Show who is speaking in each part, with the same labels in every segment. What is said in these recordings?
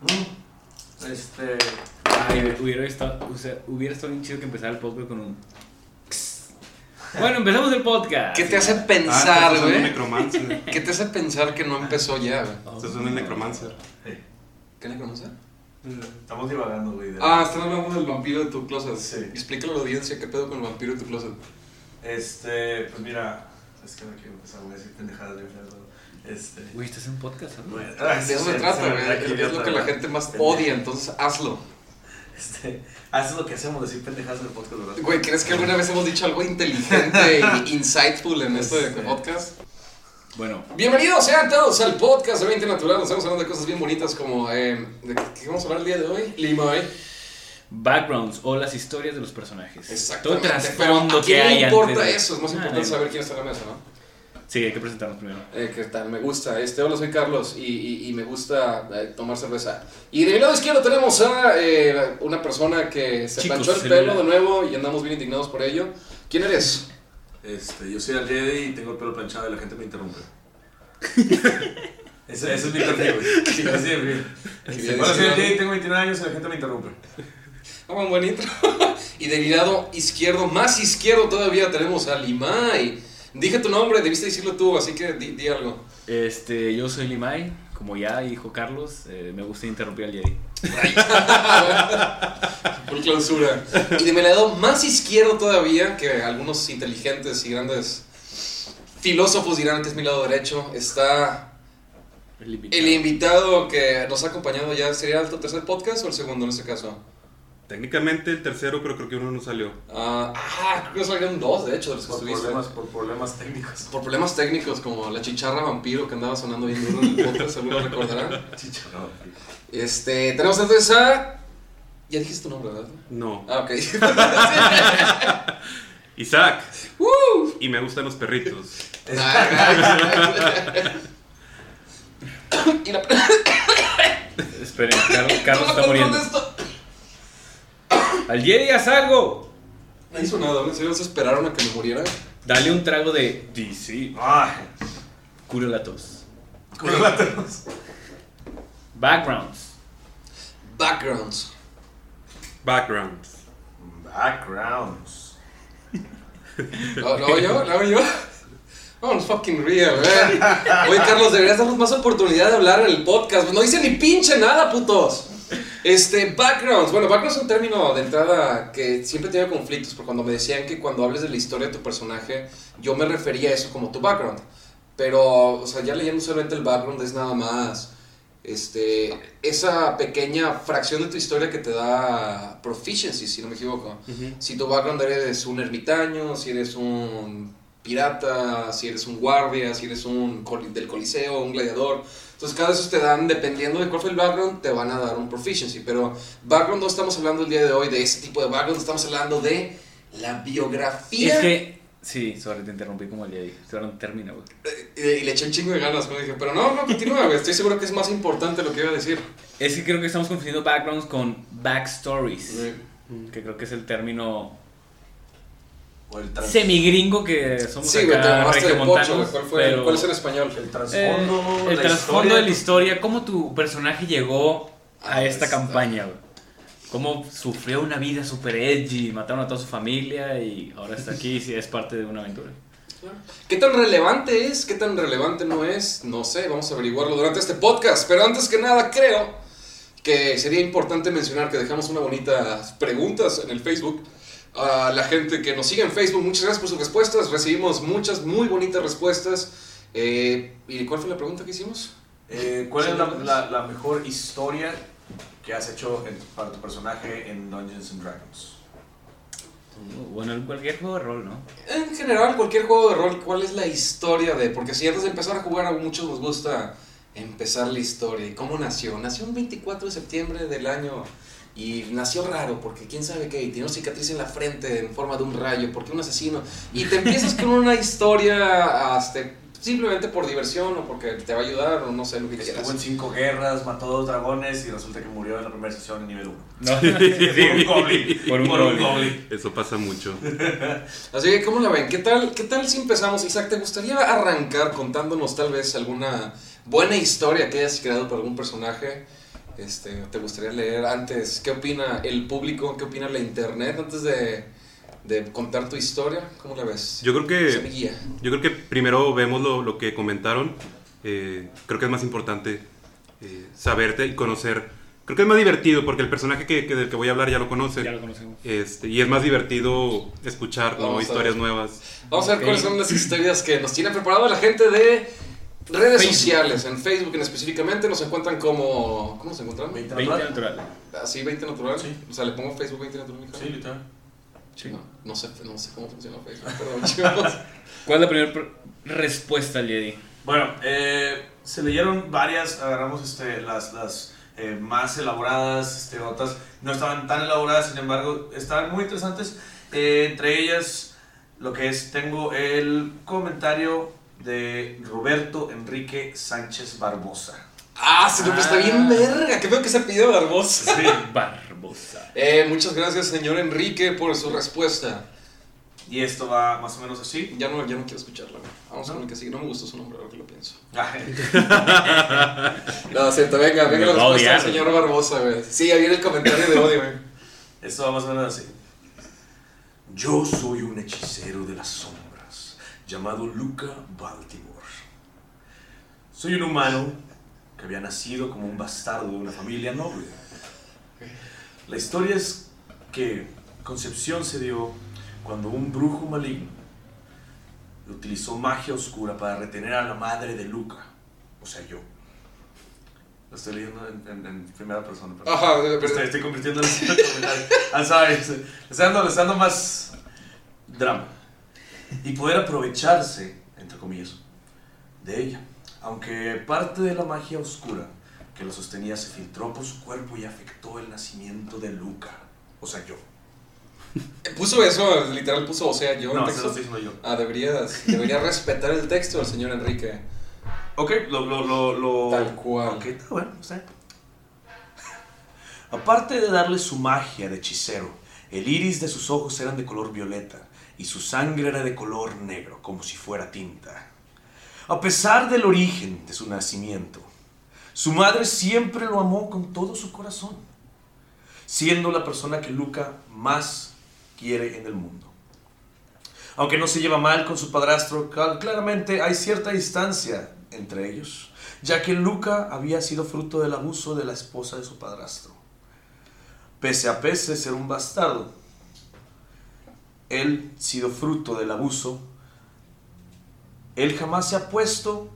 Speaker 1: Mm, Este.
Speaker 2: Ay, hubiera estado, o sea, hubiera estado bien chido que empezara el podcast con un. Bueno, empezamos el podcast.
Speaker 3: ¿Qué te hace
Speaker 4: Ah,
Speaker 3: pensar,
Speaker 4: estás
Speaker 3: güey?
Speaker 4: necromancer.
Speaker 3: ¿Qué te hace pensar que no empezó ya, güey?
Speaker 4: Estás usando un necromancer.
Speaker 3: ¿Qué le conoces?
Speaker 1: Estamos divagando, güey. de-
Speaker 3: Ah, están hablando del vampiro de tu closet.
Speaker 1: Sí.
Speaker 3: Explícale a la audiencia qué pedo con el vampiro de tu closet.
Speaker 1: Este, pues mira. Es que no quiero empezar, voy a decir pendejadas ¿no? Este.
Speaker 2: Güey, estás en un podcast, ¿no?
Speaker 1: bueno,
Speaker 3: De eso se trata, güey. Es lo que la gente más odia, entonces hazlo.
Speaker 1: Este, ah, eso es lo que hacemos, decir pendejadas en el podcast, ¿verdad?
Speaker 3: Güey, ¿crees que alguna vez hemos dicho algo inteligente e insightful en este
Speaker 1: Sí.
Speaker 3: podcast?
Speaker 2: Bueno,
Speaker 3: Bienvenidos sean todos al podcast de 20 Natural. Nos estamos hablando de cosas bien bonitas como. Eh, ¿De qué vamos a hablar el día de hoy? Limay.
Speaker 2: backgrounds o las historias de los personajes. Todo el
Speaker 3: Exactamente. Pero
Speaker 2: trasfondo
Speaker 3: ¿a
Speaker 2: que
Speaker 3: quién
Speaker 2: hay
Speaker 3: le importa
Speaker 2: antes de-
Speaker 3: eso? Es más
Speaker 2: Ah,
Speaker 3: importante
Speaker 2: no.
Speaker 3: saber quién está en la mesa, ¿no?
Speaker 2: Sí, hay que presentarnos primero.
Speaker 3: Eh, ¿Qué tal? Me gusta. Este, hola, soy Carlos y, y- y me gusta eh, tomar cerveza. Y de mi lado izquierdo tenemos a eh, una persona que se
Speaker 2: Chicos,
Speaker 3: planchó el
Speaker 2: celular.
Speaker 3: pelo de nuevo y andamos bien indignados por ello. ¿Quién eres?
Speaker 1: Este, yo soy el Jedi y tengo el pelo planchado y la gente me interrumpe. Ese, ese es mi perfil, güey. Sí, así de bien. Bueno, soy tengo 29 años y la gente me interrumpe.
Speaker 3: Ah, buen intro. y de mi lado izquierdo, más izquierdo todavía, tenemos a Limay. Dije tu nombre, debiste decirlo tú, así que di, di algo.
Speaker 2: Este, yo soy Limay, como ya dijo Carlos, eh, me gusta interrumpir al Jedi.
Speaker 3: Por clausura. Y de mi lado más izquierdo todavía, que algunos inteligentes y grandes filósofos dirán que es mi lado derecho, está
Speaker 2: El invitado.
Speaker 3: el invitado que nos ha acompañado ya. ¿Sería el tercer podcast o el segundo en este caso?
Speaker 4: Técnicamente el tercero, pero creo que uno no salió.
Speaker 3: Ah, ah, creo que salieron dos, de hecho, de los que
Speaker 1: Por
Speaker 3: estuviste.
Speaker 1: problemas, por problemas técnicos.
Speaker 3: Por problemas técnicos, como la chicharra vampiro que andaba sonando bien duro en el podcast, seguro recordarán.
Speaker 1: Chicharrón.
Speaker 3: Este, tenemos entonces a... Ya dijiste tu nombre, ¿verdad?
Speaker 4: No.
Speaker 3: Ah, ok.
Speaker 4: Isaac.
Speaker 3: ¡Woo!
Speaker 4: Y me gustan los perritos.
Speaker 3: y la...
Speaker 2: Esperen, Carlos, está muriendo.
Speaker 3: esto.
Speaker 2: ¡Al Jedi haz algo!
Speaker 3: No hizo nada, ¿en serio se esperaron a que me muriera?
Speaker 2: Dale un trago de DC.
Speaker 1: Ay,
Speaker 2: Cura la tos.
Speaker 1: curátenos.
Speaker 2: Backgrounds.
Speaker 3: Backgrounds.
Speaker 4: Backgrounds.
Speaker 1: Backgrounds.
Speaker 3: ¿Lo, lo hago yo? ¿Lo hago yo? Vamos, fucking real, güey. Oye, Carlos, deberías darnos más oportunidad de hablar en el podcast. No dice ni pinche nada, putos. Este, backgrounds. Bueno, background es un término de entrada que siempre tiene conflictos, porque cuando me decían que cuando hables de la historia de tu personaje, yo me refería a eso como tu background. Pero, o sea, ya leyendo solamente el background es nada más este, esa pequeña fracción de tu historia que te da proficiency, si no me equivoco.
Speaker 4: Ujú.
Speaker 3: Si tu background eres un ermitaño, si eres un pirata, si eres un guardia, si eres un del coliseo, un gladiador. Entonces cada vez te dan, dependiendo de cuál fue el background, te van a dar un proficiency. Pero background no estamos hablando el día de hoy de ese tipo de background, estamos hablando de la biografía.
Speaker 2: Es que. Sí, sorry, te interrumpí como el Jedi. Ahora no termina, güey.
Speaker 3: Eh, Y, le eché un chingo de ganas, como dije, pero no, no, continúa, güey. Estoy seguro que es más importante lo que iba a decir.
Speaker 2: Es que creo que estamos confundiendo backgrounds con backstories. Que creo que es el término
Speaker 1: O el, trans-
Speaker 2: semigringo que somos
Speaker 3: Sí, te
Speaker 2: acá
Speaker 3: de pocho, güey. ¿Cuál, fue,
Speaker 2: pero,
Speaker 3: ¿Cuál es el español?
Speaker 1: el
Speaker 2: eh,
Speaker 1: trasfondo.
Speaker 2: el
Speaker 1: la
Speaker 2: trasfondo
Speaker 1: historia.
Speaker 2: de la historia, cómo tu personaje llegó a
Speaker 3: Ah,
Speaker 2: esta
Speaker 3: está.
Speaker 2: campaña, güey. Cómo sufrió una vida super edgy, mataron a toda su familia y ahora está aquí y es parte de una aventura.
Speaker 3: ¿Qué tan relevante es? ¿Qué tan relevante no es? No sé, vamos a averiguarlo durante este podcast. Pero antes que nada, creo que sería importante mencionar que dejamos unas bonitas preguntas en el Facebook. A la gente que nos sigue en Facebook, muchas gracias por sus respuestas. Recibimos muchas muy bonitas respuestas. Eh, ¿Y cuál fue la pregunta que hicimos?
Speaker 1: Eh, ¿Cuál es la, la, la mejor historia que has hecho en- para tu personaje en Dungeons and Dragons?
Speaker 2: Bueno, en cualquier juego de rol, ¿no?
Speaker 3: En general, cualquier juego de rol, ¿cuál es la historia de? Porque si antes de empezar a jugar a muchos nos gusta empezar la historia. ¿Y cómo nació? Nació un 24 de septiembre del año y nació raro porque quién sabe qué, y tiene una cicatriz en la frente en forma de un rayo, porque un asesino. Y te empiezas con una historia hasta, simplemente por diversión o porque te va a ayudar o no sé lo que quieras.
Speaker 1: Estuvo en cinco guerras, mató dos dragones y resulta que murió en la primera sesión en nivel 1.
Speaker 2: No,
Speaker 1: Por un goblin.
Speaker 2: Por un goblin.
Speaker 1: goblin.
Speaker 4: Eso pasa mucho.
Speaker 3: Así que, ¿cómo la ven? ¿Qué tal, ¿Qué tal si empezamos? Isaac, ¿te gustaría arrancar contándonos tal vez alguna buena historia que hayas creado para algún personaje? Este, te gustaría leer antes. ¿Qué opina el público? ¿Qué opina la internet antes de, de contar tu historia? ¿Cómo la ves?
Speaker 4: Yo creo que,
Speaker 3: guía.
Speaker 4: yo creo que primero vemos lo, lo que comentaron. Eh, creo que es más importante eh, saberte y conocer. Creo que es más divertido porque el personaje que, que del que voy a hablar ya lo conoce.
Speaker 2: Ya lo conocemos.
Speaker 4: Este, y es más divertido escuchar ¿no? Historias nuevas.
Speaker 3: Vamos a ver cuáles son las historias que nos tiene preparado la gente de redes
Speaker 2: Facebook.
Speaker 3: sociales. En Facebook en específicamente nos encuentran como... ¿Cómo nos encuentran?
Speaker 1: 20
Speaker 2: 20
Speaker 1: natural.
Speaker 2: natural.
Speaker 3: Así, 20 natural.
Speaker 1: Sí.
Speaker 3: O sea, le pongo Facebook 20 natural. hija?
Speaker 1: Sí, literal.
Speaker 2: Sí.
Speaker 3: No, no sé, no sé cómo funciona Facebook. Perdón, chicos.
Speaker 2: ¿Cuál es la primera pr- respuesta, Jedi?
Speaker 1: Bueno, eh, se leyeron varias, agarramos este, las, las eh, más elaboradas, este, otras no estaban tan elaboradas, sin embargo, estaban muy interesantes. Eh, entre ellas, lo que es, tengo el comentario de Roberto Enrique Sánchez Barbosa.
Speaker 3: Ah, se me está bien verga. Qué veo que se pidió Barbosa.
Speaker 1: Sí.
Speaker 2: Barbosa.
Speaker 3: Eh, muchas gracias, señor Enrique, por su respuesta.
Speaker 1: Y esto va más o menos así.
Speaker 3: Ya no, ya no quiero escucharla. Vamos
Speaker 1: ¿No?
Speaker 3: con el que sigue. No me gustó su nombre, ahora que lo pienso.
Speaker 1: Ay,
Speaker 3: No, cierto, venga, venga la respuesta del señor Barbosa, güey. Sí, ahí viene el comentario de odio, güey.
Speaker 1: Esto va más o menos así. Yo soy un hechicero de las sombras, llamado Luca Baltimore. Soy un humano que había nacido como un bastardo de una familia noble. La historia es que Concepción se dio cuando un brujo maligno utilizó magia oscura para retener a la madre de Luca, o sea, yo. Lo estoy leyendo en, en- en primera persona. perdón.
Speaker 3: Ajá, pero-
Speaker 1: Estoy, estoy convirtiendo en comentario. Estoy dando, le estoy dando más drama. Y poder aprovecharse, entre comillas, de ella. Aunque parte de la magia oscura que lo sostenía se filtró por su cuerpo y afectó el nacimiento de Luca. O sea, yo.
Speaker 3: Puso eso, literal puso, o sea, yo
Speaker 1: No, se
Speaker 3: texto.
Speaker 1: lo estoy diciendo yo.
Speaker 3: Ah, deberías, deberías respetar el texto del señor Enrique.
Speaker 1: Ok, lo, lo, lo, lo-
Speaker 3: Tal cual.
Speaker 1: Ok, está bueno, está bien. Aparte de darle su magia de hechicero, el iris de sus ojos eran de color violeta y su sangre era de color negro, como si fuera tinta. A pesar del origen de su nacimiento, su madre siempre lo amó con todo su corazón, siendo la persona que Luca más quiere en el mundo. Aunque no se lleva mal con su padrastro, claramente hay cierta distancia entre ellos, ya que Luca había sido fruto del abuso de la esposa de su padrastro. Pese a pese ser un bastardo, él sido fruto del abuso, él jamás se ha puesto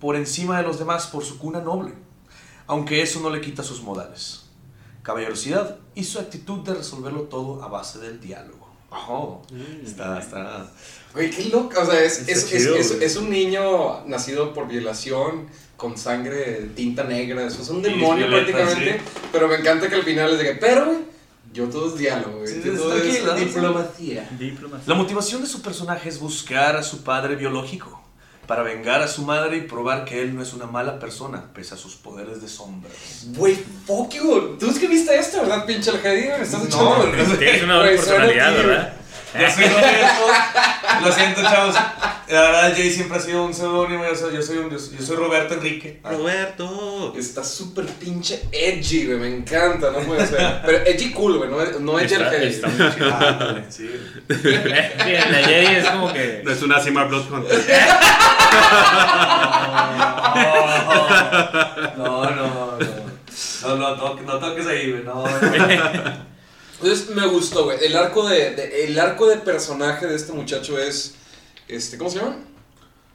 Speaker 1: por encima de los demás por su cuna noble, aunque eso no le quita sus modales, caballerosidad y su actitud de resolverlo todo a base del diálogo. Oh, está, está.
Speaker 3: Güey, qué loco. O sea, es, es,
Speaker 2: chido,
Speaker 3: es, es, es un niño nacido por violación, con sangre de tinta negra. Eso es un demonio
Speaker 1: violeta,
Speaker 3: prácticamente. Pero me encanta que al final les diga, pero, güey, yo todo es diálogo, güey.
Speaker 1: Sí, es
Speaker 3: todo es diplomacia.
Speaker 2: Diplomacia.
Speaker 1: La motivación de su personaje es buscar a su padre biológico para vengar a su madre y probar que él no es una mala persona pese a sus poderes de sombras.
Speaker 3: Güey, fuck you. Tú escribiste esto, ¿verdad, pinche Aljadir? Me estás
Speaker 1: No,
Speaker 3: echando.
Speaker 2: Tienes una personalidad,
Speaker 3: a ti,
Speaker 2: ¿verdad?
Speaker 1: Lo siento, lo siento, chavos. La verdad, Jay siempre ha sido un seudónimo. Yo soy, yo soy, un- yo soy Roberto Enrique.
Speaker 4: Roberto.
Speaker 3: Está súper pinche edgy, güey. Me encanta, no puede ser. Pero edgy cool, güey. No, no edgy
Speaker 2: Está, está muy chido.
Speaker 1: Ándale, sí.
Speaker 2: Sí, la Jedi es como que.
Speaker 4: No es una Simar Bloodhunter.
Speaker 1: No, no, no. No, no, no, no toques ahí, güey. No, no.
Speaker 3: Entonces me gustó, güey. El arco de, de- el arco de personaje de este muchacho es. Este, ¿Cómo se llama?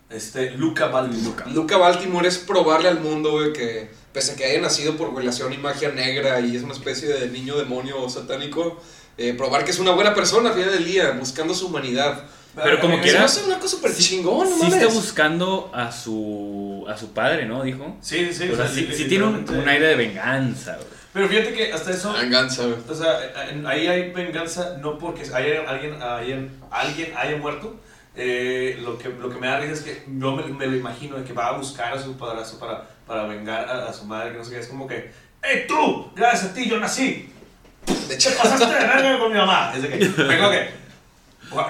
Speaker 1: Este, Luca Baltimore.
Speaker 3: Luca Baltimore es probarle al mundo, güey, que pese a que haya nacido por violación y magia negra y es una especie de niño demonio satánico, eh, probar que es una buena persona al final del día, buscando su humanidad.
Speaker 2: Pero como quiera-
Speaker 3: hace una cosa súper chingón, no
Speaker 2: Sí está
Speaker 3: mames.
Speaker 2: buscando a su, a su padre, ¿no? Dijo.
Speaker 1: Sí, sí,
Speaker 2: O sea, sí, sí tiene un, un aire de venganza, güey.
Speaker 1: Pero fíjate que hasta eso.
Speaker 3: Venganza, güey.
Speaker 1: O sea, en- ahí hay venganza no porque haya, alguien, haya- alguien haya muerto. eh, lo, que, lo que me da risa es que yo me, me lo imagino de que va a buscar a su padrastro para, para vengar a, a su madre, que no sé qué. Es como que, ¡Ey, tú! Gracias a ti yo nací.
Speaker 3: De hecho,
Speaker 1: ¿Qué pasaste de verga con mi mamá? Es de que, vengo que.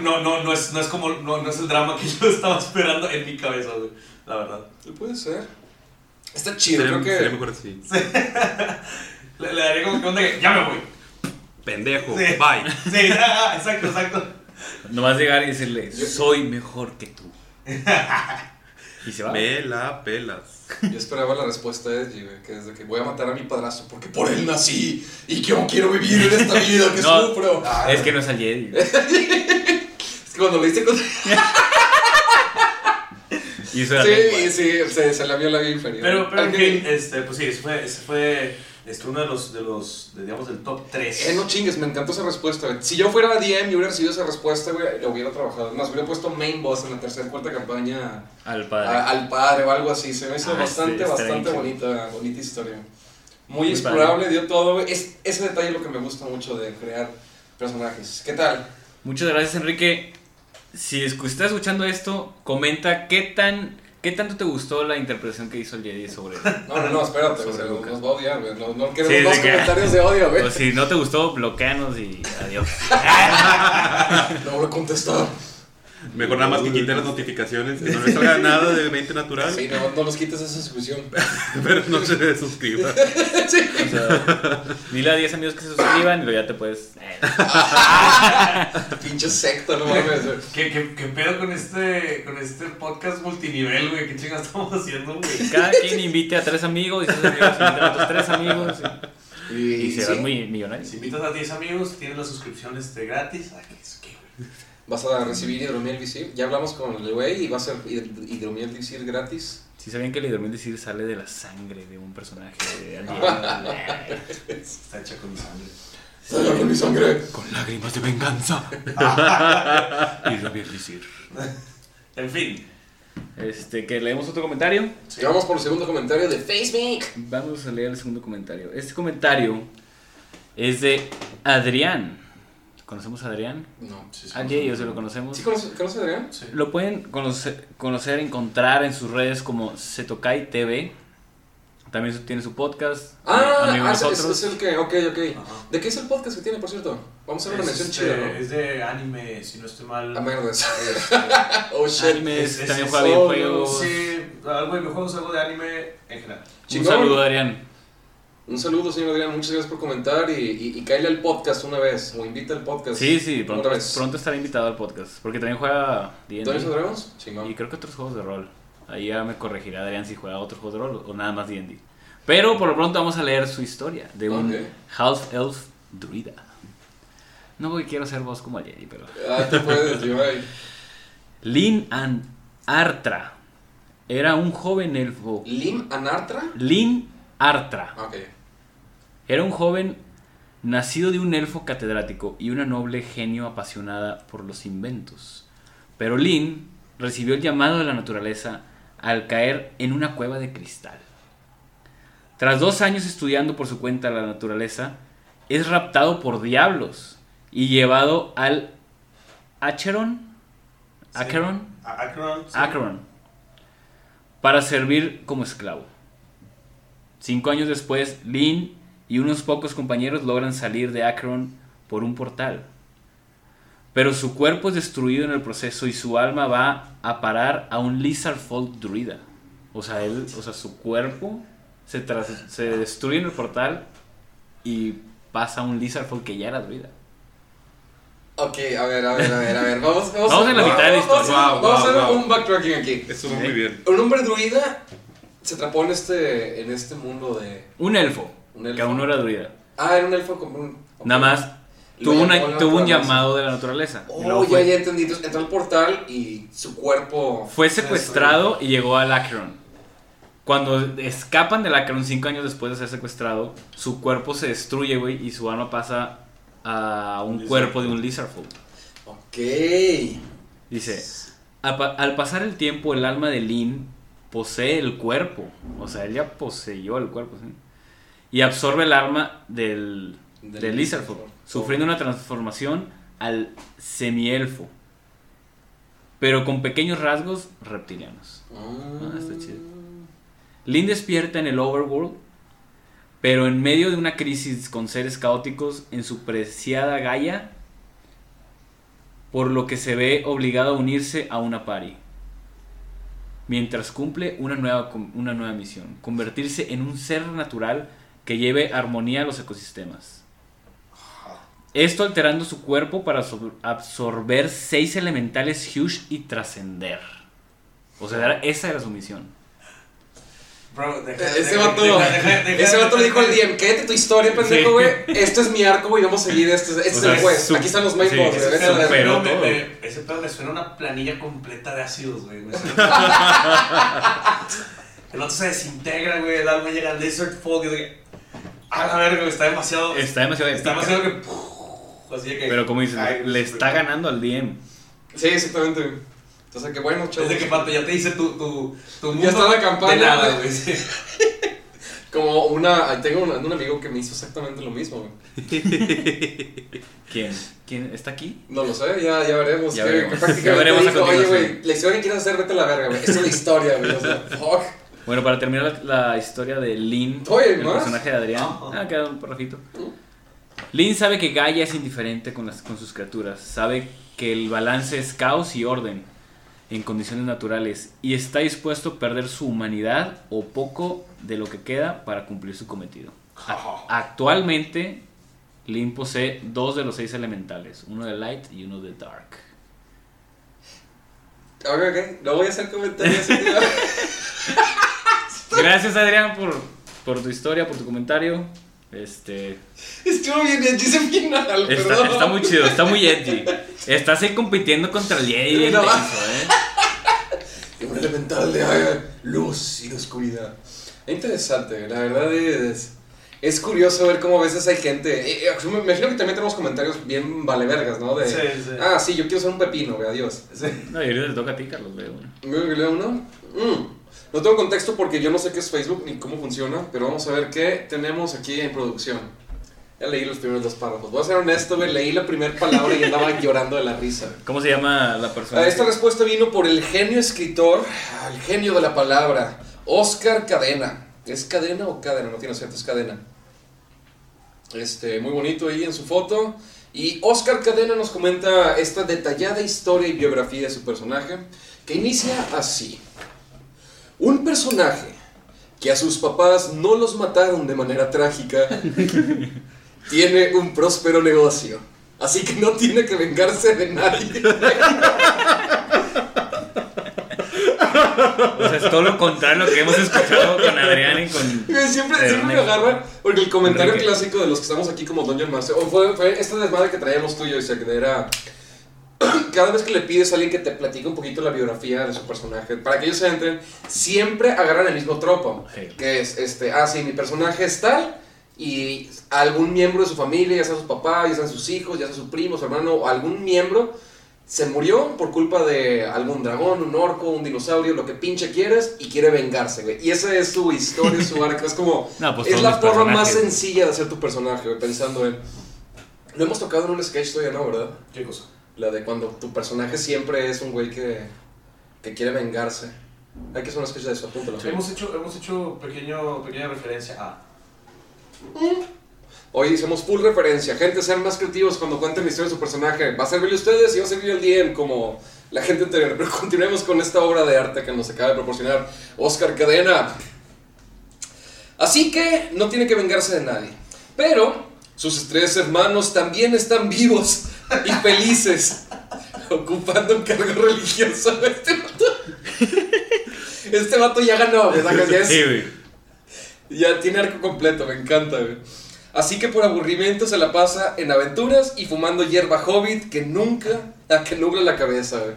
Speaker 1: No, no, no es, no es como, no, no es el drama que yo estaba esperando en mi cabeza, güey. La verdad.
Speaker 3: puede ser. Está chido,
Speaker 4: Sería,
Speaker 3: creo
Speaker 4: sería
Speaker 3: que.
Speaker 4: mejor así.
Speaker 1: Le, le daría como que onda que ya me voy.
Speaker 4: Pendejo,
Speaker 1: Sí.
Speaker 4: bye.
Speaker 1: Sí, ah, exacto, exacto.
Speaker 2: Nomás llegar y decirle,
Speaker 3: Yo-
Speaker 2: soy mejor que tú. y se va.
Speaker 4: Me la pelas.
Speaker 3: Yo esperaba la respuesta de Edgy, güey, que es de que voy a matar a mi padrastro porque por él nací y que no quiero vivir en esta vida que
Speaker 2: No.
Speaker 3: sufro.
Speaker 2: Es que no es al Jedi.
Speaker 3: Es que cuando le hice con...
Speaker 2: Y eso era lengua.
Speaker 3: Sí, sí, se, se la vio la vida inferior.
Speaker 1: Pero, pero en fin, este, pues sí, ese fue, ese fue este, uno de los, de los, de, digamos, del top 3.
Speaker 3: Eh, no chingues, me encantó esa respuesta, güey. Si yo fuera DM y hubiera recibido esa respuesta, güey, lo hubiera trabajado. Más, hubiera puesto main boss en la tercera cuarta campaña
Speaker 2: Al padre.
Speaker 3: a- al padre o algo así. Se me hizo
Speaker 2: Ah,
Speaker 3: bastante,
Speaker 2: sí,
Speaker 3: bastante bonita, bonita historia. Muy
Speaker 2: Muy
Speaker 3: explorable, dio todo, güey. Es, ese detalle es lo que me gusta mucho de crear personajes. ¿Qué tal?
Speaker 2: Muchas gracias, Enrique. Si es- estás escuchando esto, comenta qué tan qué tanto te gustó la interpretación que hizo el Jedi sobre.
Speaker 3: No, no, no, espérate,
Speaker 2: Sobre
Speaker 3: o sea,
Speaker 2: Lucas.
Speaker 3: nos va a odiar, güey. No, no queremos
Speaker 2: que-
Speaker 3: comentarios de odio, güey.
Speaker 2: O si no te gustó, bloqueanos y adiós.
Speaker 3: No voy a contestar.
Speaker 4: Mejor nada más que quiten las notificaciones, que no le salga nada de mente natural,
Speaker 3: Sí, no, no los quites esa suscripción.
Speaker 4: pero no se suscriba.
Speaker 3: sí.
Speaker 2: O sea, dile a 10 amigos que se suscriban y luego ya te puedes. eh,
Speaker 3: Pinche secta, no mames.
Speaker 1: ¿Qué, qué, qué pedo con este, con este podcast multinivel, güey? ¿Qué chingas estamos haciendo, güey?
Speaker 2: Cada quien invite a tres amigos y amigos invitan a otros tres amigos y,
Speaker 3: Y,
Speaker 2: y serán
Speaker 3: sí,
Speaker 2: muy millonarios.
Speaker 1: Si invitas a 10 amigos, tienes la suscripción este, gratis. Ah, ¿qué es qué, güey?
Speaker 3: Vas a recibir hidromiel visir. Ya hablamos con el güey y va a ser hid- hidromiel visir gratis.
Speaker 2: Si sabían que el hidromiel decir sale de la sangre de un personaje de.
Speaker 1: Está hecha con mi sangre.
Speaker 3: Salga con mi sangre.
Speaker 2: Con lágrimas de venganza. Hidromiel decir.
Speaker 1: En fin.
Speaker 2: Este, que leemos otro comentario.
Speaker 3: Y vamos por el segundo comentario de Facebook.
Speaker 2: Vamos a leer el segundo comentario. Este comentario es de Adrián. ¿Conocemos a Adrián?
Speaker 3: No.
Speaker 1: Sí, sí,
Speaker 2: Jedi, yo se lo conocemos.
Speaker 3: ¿Sí conoces conoce a Adrián?
Speaker 1: Sí.
Speaker 2: Lo pueden conocer, conocer, encontrar en sus redes como Setokai TV. También tiene su podcast.
Speaker 3: Ah,
Speaker 2: amigo
Speaker 3: ah, es, es- el que, ok, ok.
Speaker 1: Ajá.
Speaker 3: ¿De qué es el podcast que tiene, por cierto? Vamos a hacer una mención
Speaker 1: este,
Speaker 3: chida, ¿no?
Speaker 1: es de anime, si no estoy mal.
Speaker 3: A merdas.
Speaker 1: Este,
Speaker 3: Oh shit.
Speaker 2: Animes,
Speaker 1: es-
Speaker 2: también
Speaker 1: es
Speaker 2: juega videojuegos.
Speaker 1: Sí, algo de videojuegos, algo de anime en general.
Speaker 2: Un
Speaker 3: Chingón.
Speaker 2: saludo, Adrián.
Speaker 3: Un saludo, señor Adrián. Muchas gracias por comentar y, y, y cáele al podcast una vez. O invita al podcast.
Speaker 2: Sí, sí, pronto, pronto estará invitado al podcast. Porque también juega
Speaker 3: ¿Dungeons
Speaker 2: D&D.
Speaker 3: Dragons? Chingón.
Speaker 2: Y creo que otros juegos de rol. Ahí ya me corregirá Adrián si juega otros juegos de rol o nada más D&D. Pero por lo pronto vamos a leer su historia de un
Speaker 3: Ok.
Speaker 2: half-elf druida. No porque quiero ser voz como Jedi, pero...
Speaker 3: Ah, tú puedes, Levi.
Speaker 2: Lin An Artra era un joven elfo.
Speaker 3: ¿Lim Anartra?
Speaker 2: Lin Artra era un joven nacido de un elfo catedrático y una noble genio apasionada por los inventos. Pero Lin recibió el llamado de la naturaleza al caer en una cueva de cristal. Tras dos años estudiando por su cuenta la naturaleza, es raptado por diablos y llevado al Acheron. Acheron,
Speaker 1: Acheron. sí.
Speaker 2: Acheron para servir como esclavo. Cinco años después, Lin y unos pocos compañeros logran salir de Acheron por un portal. Pero su cuerpo es destruido en el proceso y su alma va a parar a un Lizard Folk druida. O sea, él, o sea, su cuerpo se, tras- se destruye en el portal y pasa a un Lizard Folk que ya era druida.
Speaker 3: Ok, a ver, a ver, a ver, a ver. Vamos, vamos,
Speaker 2: Vamos en la mitad de la
Speaker 3: vamos a
Speaker 2: historia.
Speaker 3: Vamos a hacer
Speaker 4: wow,
Speaker 3: un backtracking aquí.
Speaker 4: Estuvo muy bien.
Speaker 3: Un hombre druida se atrapó en este, en este mundo de.
Speaker 2: Un elfo,
Speaker 3: Un elfo.
Speaker 2: que aún no era druida.
Speaker 3: Ah, era un elfo como un. ok.
Speaker 2: Nada más
Speaker 3: Lo
Speaker 2: tuvo, una- tuvo un llamado de la naturaleza.
Speaker 3: Oh, ya, ya entendí. Entonces entró al portal y su cuerpo.
Speaker 2: Fue secuestrado y llegó al Acheron. Cuando escapan del Acheron cinco años después de ser secuestrado, su cuerpo se destruye, güey, y su alma pasa a un cuerpo de un Lizardfolk.
Speaker 3: Ok.
Speaker 2: Dice, "A pa- al pasar el tiempo, el alma de Lin posee el cuerpo. O sea, él ya poseyó el cuerpo, ¿sí? Y absorbe el alma del,
Speaker 3: Del
Speaker 2: del sufriendo una transformación al semielfo. Pero con pequeños rasgos reptilianos.
Speaker 3: Ah,
Speaker 2: está chido. Lin despierta en el Overworld, pero en medio de una crisis con seres caóticos en su preciada Gaia, por lo que se ve obligado a unirse a una pari. Mientras cumple una nueva, una nueva misión, convertirse en un ser natural que lleve armonía a los ecosistemas. Esto alterando su cuerpo para absor- absorber seis elementales huge y trascender. O sea, esa era su misión.
Speaker 1: Bro, deja,
Speaker 3: Ese
Speaker 1: deja-
Speaker 3: vato,
Speaker 1: deja-
Speaker 3: ese vato le dijo al DM, quédate tu historia, pendejo,
Speaker 2: Sí.
Speaker 3: güey. Esto es mi arco, güey, vamos a seguir este. Este
Speaker 2: O
Speaker 3: es el juez. Aquí están los main
Speaker 2: sí,
Speaker 3: boss,
Speaker 2: ese
Speaker 3: güey.
Speaker 1: Pedo,
Speaker 2: Pero
Speaker 1: me-
Speaker 2: todo.
Speaker 1: me- ese pedo me suena a una planilla completa de ácidos, güey. El otro se desintegra, güey. El alma llega al Desert Fog. Y a la verga, güey, está demasiado.
Speaker 2: Está demasiado
Speaker 1: Está demasiado que. Así.
Speaker 2: Pero como dices,
Speaker 1: Ay,
Speaker 2: le está ganando al DM.
Speaker 3: Sí, exactamente. Entonces, qué bueno, chavos.
Speaker 1: Desde que pato ya te dice tu, tu, tu mundo.
Speaker 3: Ya está la campaña,
Speaker 1: De nada,
Speaker 3: güey.
Speaker 1: sí.
Speaker 3: Como una. Tengo un, un amigo que me hizo exactamente lo mismo, güey.
Speaker 2: ¿Quién? ¿Quién está aquí?
Speaker 3: No lo sé, ya, ya veremos.
Speaker 2: Ya
Speaker 3: que,
Speaker 2: veremos.
Speaker 3: que
Speaker 2: Ya veremos a
Speaker 3: dijo, Oye,
Speaker 2: continuación".
Speaker 3: güey, la historia que quieres hacer, vete a la verga, güey. Es la historia, güey. O sea, fuck.
Speaker 2: Bueno, para terminar la, la historia de Lynn,
Speaker 3: Oye,
Speaker 2: el
Speaker 3: ¿más?
Speaker 2: personaje de Adrián.
Speaker 1: Ajá.
Speaker 2: Ah, queda un parrafito. Lynn sabe que Gaia es indiferente con, las, con sus criaturas. Sabe que el balance es caos y orden en condiciones naturales. Y está dispuesto a perder su humanidad o poco de lo que queda para cumplir su cometido. A- actualmente, Lynn posee dos de los seis elementales. Uno de Light y uno de Dark.
Speaker 3: Ok, ok. No voy a hacer comentarios.
Speaker 2: Gracias Adrián por, por tu historia, por tu comentario. Este,
Speaker 3: Estuvo bien edgy ese final,
Speaker 2: Está,
Speaker 3: perdón.
Speaker 2: está muy chido, está muy edgy. Estás ahí compitiendo contra el Jedi bien
Speaker 3: No.
Speaker 2: denso, ¿eh?
Speaker 3: Un elemental de luz y de oscuridad. Es interesante, la verdad es. Es curioso ver cómo a veces hay gente. eh, eh, me imagino que también tenemos comentarios bien valevergas, ¿no? De,
Speaker 1: Sí, sí.
Speaker 3: Ah, sí, yo quiero ser un pepino, güey, adiós.
Speaker 1: Sí.
Speaker 2: No, y ahorita te toca a ti, Carlos, veo uno.
Speaker 3: ¿Me leo uno? Mm. No tengo contexto porque yo no sé qué es Facebook ni cómo funciona, pero vamos a ver qué tenemos aquí en producción. Ya leí los primeros dos párrafos. Voy a ser honesto, güey, leí la primera palabra y andaba llorando de la risa.
Speaker 2: ¿Cómo se llama la persona?
Speaker 3: Ah, Esta respuesta vino por el genio escritor, el genio de la palabra, Oscar Cadena. ¿Es cadena o cadena? No tiene acento, es cadena. Este, muy bonito ahí en su foto. Y Oscar Cadena nos comenta esta detallada historia y biografía de su personaje, que inicia así. Un personaje que a sus papás no los mataron de manera trágica, tiene un próspero negocio. Así que no tiene que vengarse de nadie.
Speaker 2: O sea, es todo lo contrario a lo que hemos escuchado con Adrián y con.
Speaker 3: Siempre, siempre me agarra porque el comentario
Speaker 2: Enrique.
Speaker 3: clásico de los que estamos aquí como Dungeon Master, o fue, fue esta desmadre que traíamos tú y yo, Isaac, de era cada vez que le pides a alguien que te platique un poquito la biografía de su personaje, para que ellos se entren, siempre agarran el mismo tropo, que es, este, ah, sí, mi personaje es tal, y algún miembro de su familia, ya sea sus papás, ya sean sus hijos, ya sea su primo, su hermano, o algún miembro, se murió por culpa de algún dragón, un orco, un dinosaurio, lo que pinche quieras, y quiere vengarse, güey. Y esa es su historia, su arco. Es como.
Speaker 2: No, pues
Speaker 3: es la forma más sencilla de hacer tu personaje, güey, pensando en. Lo hemos tocado en un sketch todavía, ¿no? ¿Verdad?
Speaker 1: ¿Qué cosa?
Speaker 3: La de cuando tu personaje siempre es un güey que, que quiere vengarse. Hay que hacer un sketch de eso, apúntalo.
Speaker 1: Hemos hecho, hemos hecho pequeño, pequeña referencia a.
Speaker 3: Hoy hicimos full referencia. Gente, sean más creativos cuando cuenten la historia de su personaje. Va a servirle a ustedes y va a servir al DM como la gente anterior. Pero continuemos con esta obra de arte que nos acaba de proporcionar Oscar Cadena. Así que no tiene que vengarse de nadie. Pero sus tres hermanos también están vivos y felices. ocupando un cargo religioso. Este vato, este vato ya ganó. ¿verdad? Ya es-
Speaker 2: Sí, güey.
Speaker 3: ya tiene arco completo, me encanta, güey. Así que por aburrimiento se la pasa en aventuras y fumando hierba hobbit que nunca, a que nubla la cabeza, güey.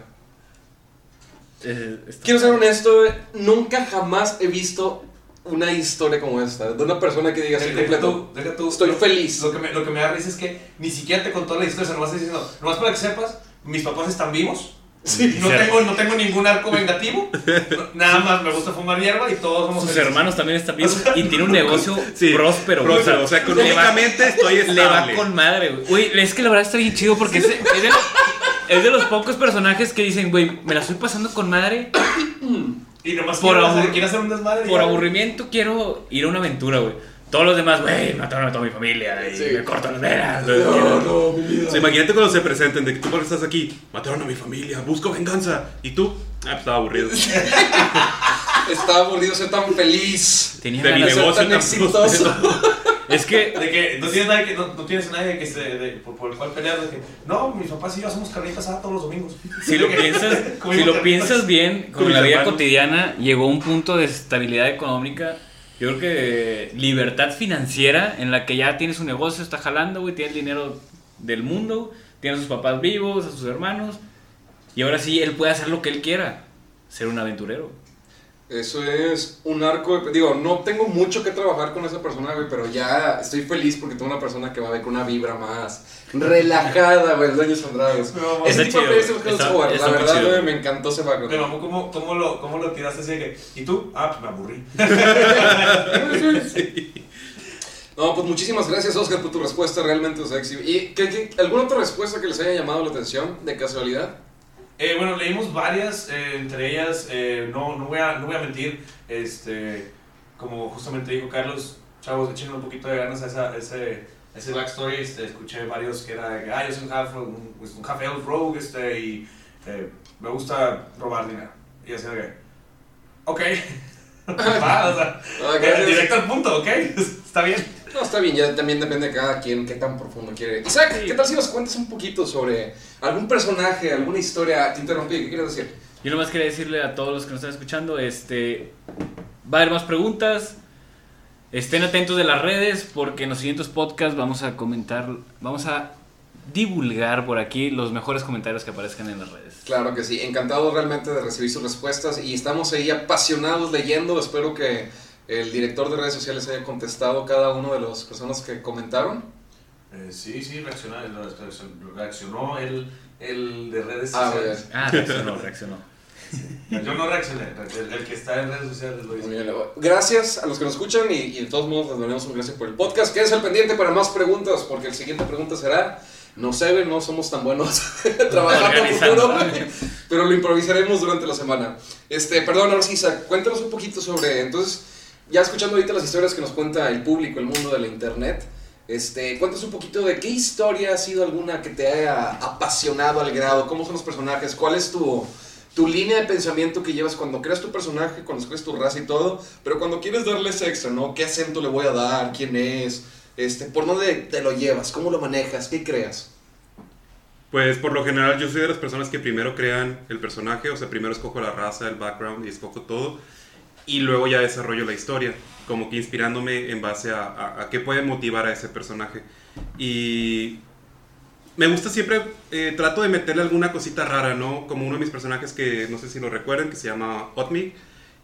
Speaker 2: Eh,
Speaker 3: Quiero ser honesto, güey, nunca jamás he visto una historia como esta, de una persona que diga así
Speaker 1: Deja
Speaker 3: completo.
Speaker 1: tú, deja tú.
Speaker 3: Estoy
Speaker 1: Lo-
Speaker 3: feliz.
Speaker 1: Lo que, me, lo que me da risa es que ni siquiera te contó la historia, o sea, nomás está diciendo, nomás para que sepas, mis papás están vivos.
Speaker 3: Sí.
Speaker 1: No
Speaker 2: Sí.
Speaker 1: tengo, no tengo ningún arco vengativo. no- nada más me gusta fumar hierba y todos somos
Speaker 2: Sus
Speaker 1: felices.
Speaker 2: hermanos también están vivos y tiene un negocio
Speaker 4: Sí,
Speaker 2: próspero. güey.
Speaker 4: próspero, o sea,
Speaker 2: le va-
Speaker 4: económicamente estoy
Speaker 2: Le va
Speaker 4: estable.
Speaker 2: con madre, güey. Es que la verdad está bien chido porque es, es de, los, es de los pocos personajes que dicen, güey, me la estoy pasando con madre.
Speaker 1: Y nomás
Speaker 2: Por
Speaker 1: quiere,
Speaker 2: abur-
Speaker 1: hacer, un desmadre.
Speaker 2: Por
Speaker 1: ya.
Speaker 2: aburrimiento quiero ir a una aventura, güey. Todos los demás, güey, mataron a toda mi familia y
Speaker 3: Sí.
Speaker 2: me cortan las venas. güey.
Speaker 3: No, no, mi vida.
Speaker 4: O sea, imagínate cuando se presenten de que tú por qué estás aquí, mataron a mi familia, busco venganza. Y tú, Ah, pues estaba aburrido.
Speaker 3: Estaba aburrido ser tan feliz.
Speaker 2: Tenía
Speaker 4: De mi
Speaker 2: ganas-
Speaker 3: ser
Speaker 4: negocio
Speaker 3: tan
Speaker 4: tampoco.
Speaker 3: exitoso.
Speaker 2: Es que
Speaker 1: De que no tienes nadie, que, no, no tienes nadie que se, de- por, por el cual pelear. De que, no, mis papás y yo hacemos carnita asada todos los domingos.
Speaker 2: si lo piensas, si lo
Speaker 1: carnitas.
Speaker 2: piensas bien,
Speaker 4: Con
Speaker 2: la vida
Speaker 4: hermanos.
Speaker 2: cotidiana llegó a un punto de estabilidad económica. Yo creo que libertad financiera en la que ya tiene su negocio, está jalando, güey, tiene el dinero del mundo, tiene a sus papás vivos, a sus hermanos. Y ahora sí, él puede hacer lo que él quiera, ser un aventurero.
Speaker 3: Eso es un arco. de- digo, no tengo mucho que trabajar con esa persona, güey, pero ya estoy feliz porque tengo una persona que va a ver con una vibra más relajada, güey, los años andrados.
Speaker 1: Me mamó.
Speaker 3: Ese tipo de
Speaker 2: chido,
Speaker 3: players
Speaker 2: güey.
Speaker 3: me
Speaker 2: Está-
Speaker 3: jugar.
Speaker 2: está
Speaker 3: La verdad,
Speaker 2: chido.
Speaker 3: güey, me encantó ese
Speaker 1: Me
Speaker 3: background.
Speaker 1: mamó cómo, cómo, lo, cómo lo tiraste así de que, ¿y tú? Ah, pues me aburrí.
Speaker 3: No, pues muchísimas gracias, Oscar, por tu respuesta realmente sexy. ¿Y qué, qué- alguna otra respuesta que les haya llamado la atención, de casualidad?
Speaker 1: Eh, bueno, leímos varias, eh, entre ellas, eh, no, no, voy a, no voy a mentir, este, como justamente dijo Carlos, chavos, echen un poquito de ganas a esa, ese, ese backstory, este, escuché varios que era, de que, ah, yo soy un half, un, pues, un half elf rogue, este, y eh, me gusta robar dinero, y así de que, ok, va, o sea,
Speaker 3: Ah, gracias.
Speaker 1: directo al punto, ok, está bien.
Speaker 3: No, está bien, ya también depende de cada quien qué tan profundo quiere. Isaac, ¿qué tal si nos cuentas un poquito sobre algún personaje, alguna historia? Te interrumpí, ¿qué quieres decir?
Speaker 2: Yo nomás quería decirle a todos los que nos están escuchando, este, va a haber más preguntas. Estén atentos de las redes porque en los siguientes podcasts vamos a comentar, vamos a divulgar por aquí los mejores comentarios que aparezcan en las redes.
Speaker 3: Claro que sí, encantado realmente de recibir sus respuestas y estamos ahí apasionados leyendo. Espero que el director de redes sociales haya contestado cada una de las personas que comentaron.
Speaker 1: Eh, sí, sí, reaccionó, reaccionó el, el de redes
Speaker 3: Ah,
Speaker 1: sociales.
Speaker 3: bien.
Speaker 2: Ah, reaccionó, reaccionó.
Speaker 1: Yo no reaccioné, el, el que está en redes sociales lo
Speaker 3: Muy
Speaker 1: hizo.
Speaker 3: bien, Gracias a los que nos escuchan y, y de todos modos les damos un gracias por el podcast. Quédense al pendiente para más preguntas porque el siguiente pregunta será, no sé, no somos tan buenos trabajando futuro, pero lo improvisaremos durante la semana. Este, perdón, ahora sí, Isaac, cuéntanos un poquito sobre, entonces, ya escuchando ahorita las historias que nos cuenta el público, el mundo de la internet, este, cuéntanos un poquito de qué historia ha sido alguna que te haya apasionado al grado, cómo son los personajes, cuál es tu, línea de pensamiento que llevas cuando creas tu personaje, cuando tu raza y todo, pero cuando quieres darle extra, ¿no? ¿Qué acento le voy a dar? ¿Quién es? Este, ¿Por dónde te lo llevas? ¿Cómo lo manejas? ¿Qué creas?
Speaker 4: Pues por lo general yo soy de las personas que primero crean el personaje, o sea, primero escojo la raza, el background y escojo todo, y luego ya desarrollo la historia, como que inspirándome en base a, a- qué puede motivar a ese personaje. Y me gusta siempre, eh, trato de meterle alguna cosita rara, ¿no? Como uno de mis personajes que no sé si lo recuerdan, que se llama Otmig,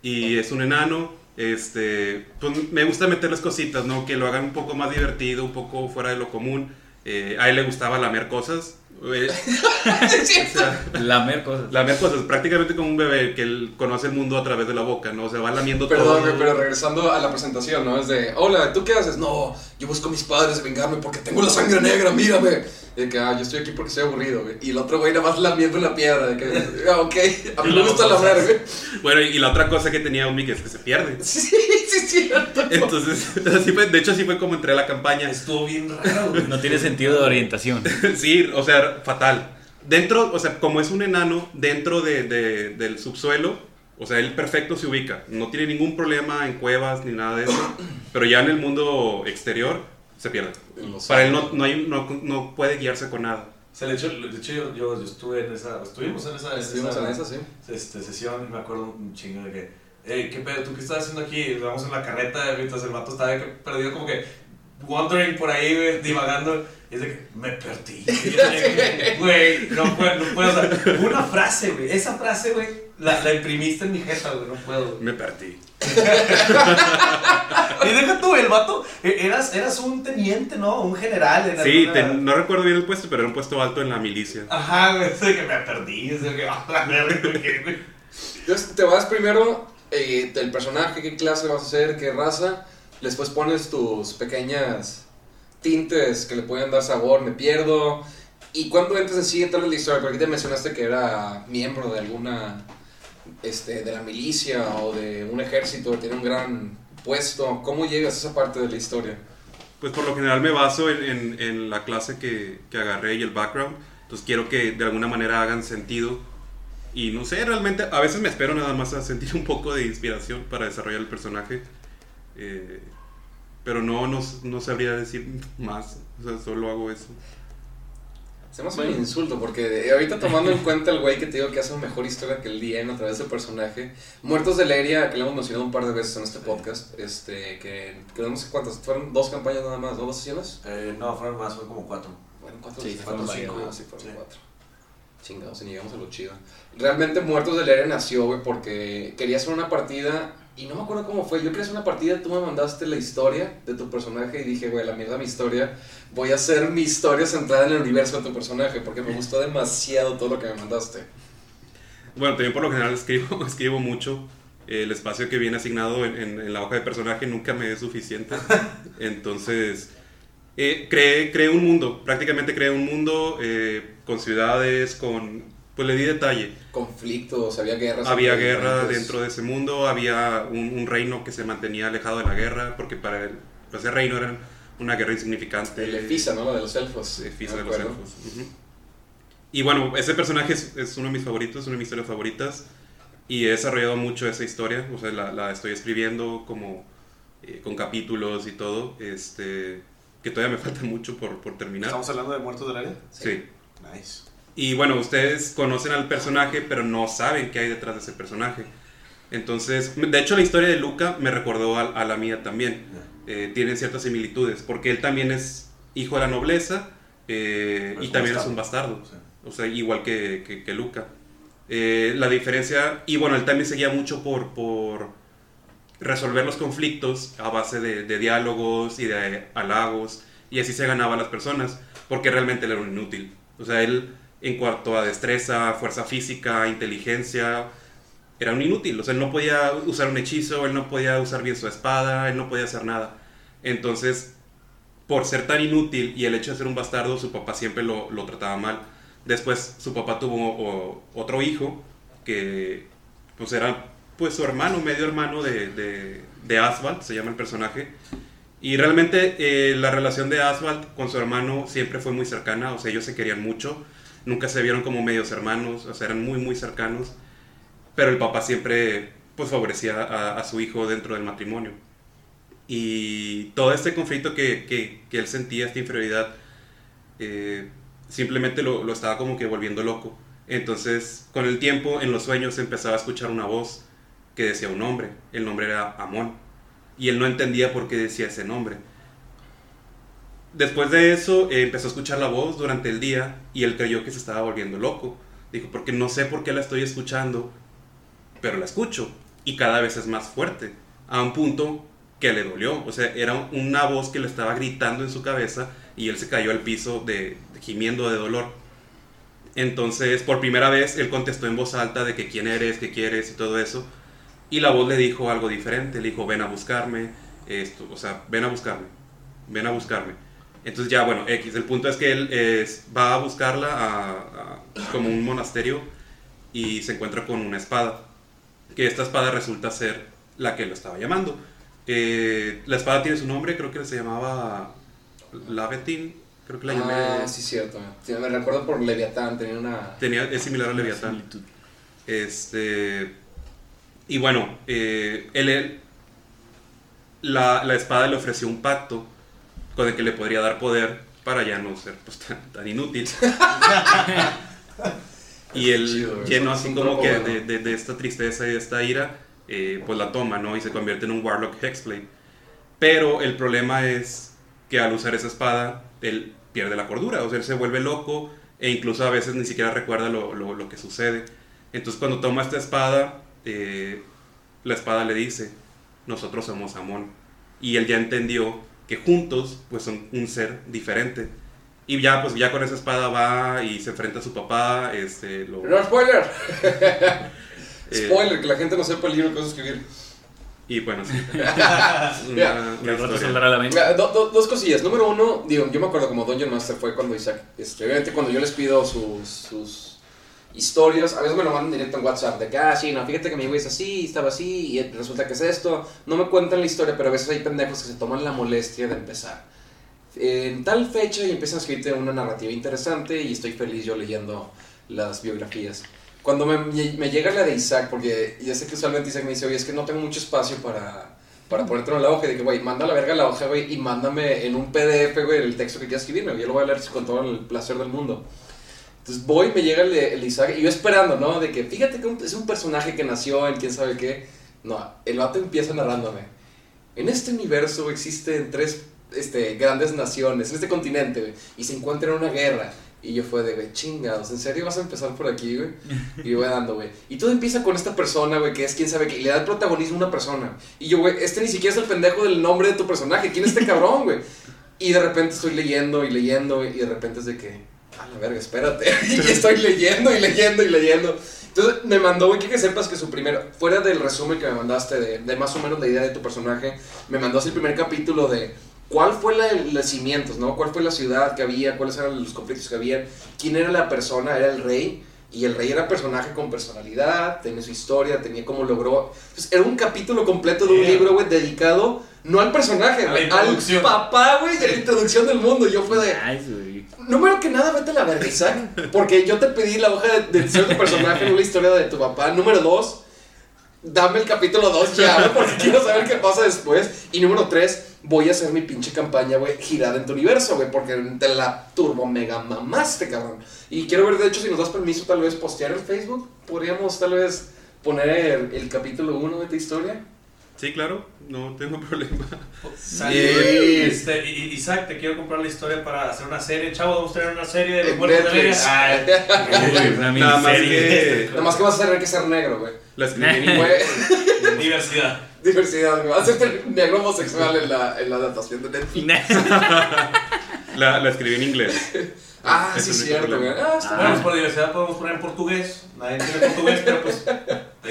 Speaker 4: y es un enano. Este, pues me gusta meterles cositas, ¿no? Que lo hagan un poco más divertido, un poco fuera de lo común. Eh, a él le gustaba lamer cosas. O sea,
Speaker 2: Lamer cosas.
Speaker 4: lamer cosas, prácticamente como un bebé que él conoce el mundo a través de la boca, ¿no? O sea, va lamiendo
Speaker 3: Perdón,
Speaker 4: todo.
Speaker 3: güey, pero regresando a la presentación, ¿no? Es de, hola, ¿tú qué haces? No, yo busco a mis padres de vengarme porque tengo la sangre negra, mírame. Y de que, ah, yo estoy aquí porque estoy aburrido, güey. Y el otro güey nada más lamiendo una piedra, de que, ah, ok, a mí me gusta lamer, güey.
Speaker 4: Bueno, y la otra cosa que tenía Omni que es que se pierde.
Speaker 3: Sí, sí, cierto.
Speaker 4: Entonces, así fue, de hecho así fue como entré a la campaña.
Speaker 1: Estuvo bien raro, güey.
Speaker 2: No tiene sentido de orientación.
Speaker 4: Sí, o sea, fatal. Dentro, o sea, como es un enano, dentro de, de- del subsuelo, o sea, él perfecto se ubica. No tiene ningún problema en cuevas ni nada de eso. Pero ya en el mundo exterior se pierde. Para él no, no, hay, no, no puede guiarse con nada.
Speaker 1: O sea, de hecho, de hecho yo, yo, yo estuve en esa, estuvimos en esa, en
Speaker 3: Estuvimos en esa, sí.
Speaker 1: este, sesión y me acuerdo un chingo de que, hey, ¿qué pedo? ¿Tú qué estás haciendo aquí? Vamos en la carreta, mientras el vato estaba perdido como que wandering por ahí, güey, divagando. Y es de que, me perdí. Güey, no puedo, no puedo. O sea, una frase, güey, esa frase, güey, la, la imprimiste en mi jeta, güey, no puedo. güey.
Speaker 4: Me perdí.
Speaker 1: Y deja tú, el vato, e- eras, eras un teniente, ¿no? Un general en
Speaker 4: Sí,
Speaker 1: alguna-
Speaker 4: te- no recuerdo bien el puesto, pero era un puesto alto en la milicia.
Speaker 1: Ajá, güey, es de que me perdí, es de que, ah.
Speaker 3: Entonces te vas primero eh, del personaje, qué clase vas a hacer, qué raza. Después pones tus pequeñas tintes que le pueden dar sabor, me pierdo. Y cuando entras en sí, entras en la historia, porque te mencionaste que era miembro de alguna, este, de la milicia o de un ejército, tiene un gran puesto. ¿Cómo llegas a esa parte de la historia?
Speaker 4: Pues por lo general me baso en, en- en la clase que, que agarré y el background. Entonces quiero que de alguna manera hagan sentido Y no sé, realmente a veces me espero nada más a sentir un poco de inspiración para desarrollar el personaje. Eh, pero no, no, no sabría decir más. O sea, solo hago eso.
Speaker 3: Se me hace un insulto porque ahorita tomando en cuenta el güey que te digo que hace una mejor historia que el DM a través del personaje. Muertos de Leria, que le hemos mencionado un par de veces en este podcast, este, que, que no sé cuántas, fueron dos campañas nada más, ¿no? ¿Dos sesiones?
Speaker 1: Eh, no, fueron más, fueron como cuatro.
Speaker 3: Bueno, cuatro,
Speaker 2: Sí,
Speaker 3: cuatro, cinco,
Speaker 2: varias.
Speaker 3: sí, fueron
Speaker 1: Sí.
Speaker 3: cuatro. Chingados, y llegamos a lo chido. Realmente Muertos de Leria nació, güey, porque quería hacer una partida y no me acuerdo cómo fue. Yo quería hacer una partida, tú me mandaste la historia de tu personaje y dije, güey, la mierda mi historia. Voy a hacer mi historia centrada en el universo de tu personaje porque me gustó demasiado todo lo que me mandaste.
Speaker 4: Bueno, también por lo general escribo, escribo mucho. El espacio que viene asignado en, en- en la hoja de personaje nunca me es suficiente. Entonces, eh, creé, creé un mundo. Prácticamente creé un mundo eh, con ciudades, con... Pues le di detalle.
Speaker 3: Conflictos, había guerras.
Speaker 4: Había guerra
Speaker 3: diferentes-
Speaker 4: dentro de ese mundo, había un, un reino que se mantenía alejado de la guerra, porque para el, pues, ese reino era una guerra insignificante.
Speaker 3: El Efisa, ¿no? La de los elfos.
Speaker 4: Efisa de los elfos. ujú. Y bueno, ese personaje es, es uno de mis favoritos, una de mis historias favoritas. Y he desarrollado mucho esa historia, o sea, la, la estoy escribiendo como eh, con capítulos y todo, este, que todavía me falta mucho por, por terminar.
Speaker 1: ¿Estamos hablando de Muertos del Área?
Speaker 4: Sí.
Speaker 1: Nice.
Speaker 4: Y bueno, ustedes conocen al personaje, pero no saben qué hay detrás de ese personaje. Entonces, de hecho, la historia de Luca me recordó a, a la mía también. Eh, tienen ciertas similitudes, porque él también es hijo de la nobleza eh, y
Speaker 1: es
Speaker 4: también es
Speaker 1: bastardo.
Speaker 4: un bastardo.
Speaker 1: Sí.
Speaker 4: O sea, igual que, que- que Luca. Eh, la diferencia, y bueno, él también seguía mucho por, por resolver los conflictos a base de, de diálogos y de halagos, y así se ganaba a las personas, porque realmente él era un inútil. O sea, él en cuanto a destreza, fuerza física, inteligencia, era un inútil. O sea, él no podía usar un hechizo, él no podía usar bien su espada, él no podía hacer nada. Entonces, por ser tan inútil y el hecho de ser un bastardo, su papá siempre lo, lo trataba mal. Después su papá tuvo o- otro hijo que pues era pues su hermano, medio hermano de, de, de Asphalt, se llama el personaje. Y realmente eh, la relación de Asphalt con su hermano siempre fue muy cercana, o sea, ellos se querían mucho, nunca se vieron como medios hermanos, o sea, eran muy, muy cercanos. Pero el papá siempre pues favorecía a, su hijo dentro del matrimonio. Y todo este conflicto que, que, que él sentía, esta inferioridad, eh, simplemente lo, lo estaba como que volviendo loco. Entonces, con el tiempo, en los sueños, empezaba a escuchar una voz que decía un nombre. El nombre era Amón. Y él no entendía por qué decía ese nombre. Después de eso, eh, empezó a escuchar la voz durante el día y él creyó que se estaba volviendo loco. Dijo, porque no sé por qué la estoy escuchando, pero la escucho. Y cada vez es más fuerte. A un punto que le dolió. O sea, era una voz que le estaba gritando en su cabeza y él se cayó al piso de, gimiendo de dolor. Entonces, por primera vez, él contestó en voz alta de que quién eres, qué quieres y todo eso. Y la voz le dijo algo diferente. Le dijo, ven a buscarme. O sea, ven a buscarme. Ven a buscarme. Entonces ya, bueno, X. El punto es que él es- va a buscarla a, a- como un monasterio y se encuentra con una espada. Que esta espada resulta ser la que lo estaba llamando. Eh, la espada tiene su nombre, creo que se llamaba Lavetin. Creo que la llamé.
Speaker 3: Ah, sí, cierto. Sí, me recuerdo por Leviatán, tenía una...
Speaker 4: Tenía, es similar a Leviatán.
Speaker 2: Similitud.
Speaker 4: Este. Y bueno, eh, él, él- la, la espada le ofreció un pacto con el que le podría dar poder para ya no ser pues, tan, tan inútil. y él,
Speaker 3: Chido,
Speaker 4: lleno así como que de, de- de esta tristeza y de esta ira, eh, pues la toma, ¿no? Y se convierte en un Warlock Hexblade. Pero el problema es que al usar esa espada, él pierde la cordura, o sea, él se vuelve loco e incluso a veces ni siquiera recuerda lo, lo- lo que sucede. Entonces cuando toma esta espada, eh, la espada le dice, nosotros somos Amón. Y él ya entendió que juntos pues son un ser diferente. Y ya pues ya con esa espada va y se enfrenta a su papá, este, lo...
Speaker 3: ¡No, spoiler!
Speaker 4: eh,
Speaker 3: Spoiler, que la gente no sepa el libro que vas a escribir.
Speaker 4: y bueno, sí. Una, una historia.
Speaker 2: la.
Speaker 3: Mira, do- do- dos cosillas. Número uno, digo, yo me acuerdo como Dungeon Master fue cuando Isaac, este, obviamente cuando yo les pido sus, sus historias, a veces me lo mandan directo en WhatsApp, de que, ah, sí, no, fíjate que mi güey es así, estaba así, y resulta que es esto. No me cuentan la historia, pero a veces hay pendejos que se toman la molestia de empezar. En tal fecha y empiezan a escribirte una narrativa interesante y estoy feliz yo leyendo las biografías. Cuando me, me llega la de Isaac, porque ya sé que usualmente Isaac me dice, oye, es que no tengo mucho espacio para, para ponerte en la hoja. Y dije, güey, manda la verga la hoja, güey, y mándame en un PDF, güey, el texto que quieras escribirme. Yo lo voy a leer con todo el placer del mundo. Entonces voy, me llega el, el Isaac, y yo esperando, ¿no? De que, fíjate que es un personaje que nació en quién sabe qué. No, el vato empieza narrándome. En este universo existen tres este, grandes naciones, en este continente, y se encuentran en una guerra. Y yo fue de, güey, chingados, ¿en serio vas a empezar por aquí, güey? Y voy dando, güey. Y todo empieza con esta persona, güey, que es quién sabe qué, y le da el protagonismo a una persona. Y yo, güey, este ni siquiera es el pendejo del nombre de tu personaje, ¿quién es este cabrón, güey? Y de repente estoy leyendo y leyendo, güey, y de repente es de que, a la verga, espérate. y estoy leyendo y leyendo y leyendo. Entonces me mandó, güey, que, sepas que su primer, fuera del resumen que me mandaste de, de más o menos la idea de tu personaje, me mandó así el primer capítulo de cuál fue la, los cimientos, ¿no? ¿Cuál fue la ciudad que había? ¿Cuáles eran los conflictos que había? ¿Quién era la persona? Era el rey. Y el rey era personaje con personalidad, tenía su historia, tenía cómo logró. Entonces, era un capítulo completo de un
Speaker 1: Yeah.
Speaker 3: libro, güey, dedicado no al personaje, güey, al papá, güey, de la introducción del mundo. Yo fue de.
Speaker 2: Nice, güey.
Speaker 3: Número que nada, vete a la verga, Isaac. Porque yo te pedí la hoja de, de ser tu personaje, no la historia de tu papá. Número dos, dame el capítulo 2 ya, porque quiero saber qué pasa después. Y número tres, voy a hacer mi pinche campaña, güey, girada en tu universo, güey, porque te la turbo mega mamaste, cabrón. Y quiero ver, de hecho, si nos das permiso, tal vez postear en Facebook. Podríamos, tal vez, poner el, el capítulo 1 de tu historia.
Speaker 4: Sí, claro, no tengo problema.
Speaker 3: Sí.
Speaker 1: este, Isaac, te quiero comprar la historia para hacer una serie. Chavo, vamos a tener una serie de los muertos de
Speaker 3: Netflix.
Speaker 1: Vega. Ay,
Speaker 2: Una
Speaker 4: Nada más que
Speaker 3: Nada más que vas a tener que ser negro, güey.
Speaker 4: la escribí en
Speaker 3: Güey,
Speaker 1: diversidad.
Speaker 3: diversidad, güey. Vas a ser negro homosexual en la, en la adaptación de Netflix.
Speaker 4: La, la escribí en inglés.
Speaker 3: Ah, sí,
Speaker 4: es
Speaker 3: cierto, güey. Ah, está
Speaker 1: Bueno,
Speaker 3: bien.
Speaker 1: pues por diversidad podemos poner en portugués. Nadie entiende portugués, pero pues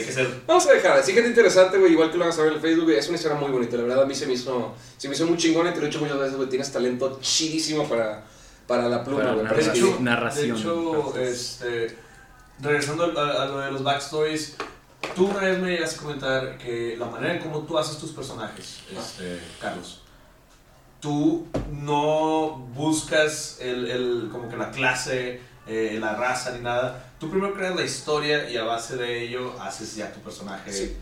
Speaker 1: hay que ser.
Speaker 3: Vamos a dejar, así que es interesante, güey, igual que lo van a saber en el Facebook, güey, es una historia muy bonita, la verdad a mí se me hizo, se me hizo muy chingona y te lo he dicho muchas veces, güey, tienes talento chidísimo para, para la pluma,
Speaker 2: Para
Speaker 3: güey, para
Speaker 1: De
Speaker 3: escribir.
Speaker 2: narración.
Speaker 1: De hecho, este, regresando a, a lo de los backstories, tú una vez me llegaste a comentar que la manera en cómo tú haces tus personajes, este, Carlos, tú no buscas el, el- como que la clase, eh, la raza ni nada. Tú primero creas la historia y a base de ello haces ya tu personaje.
Speaker 3: Sí.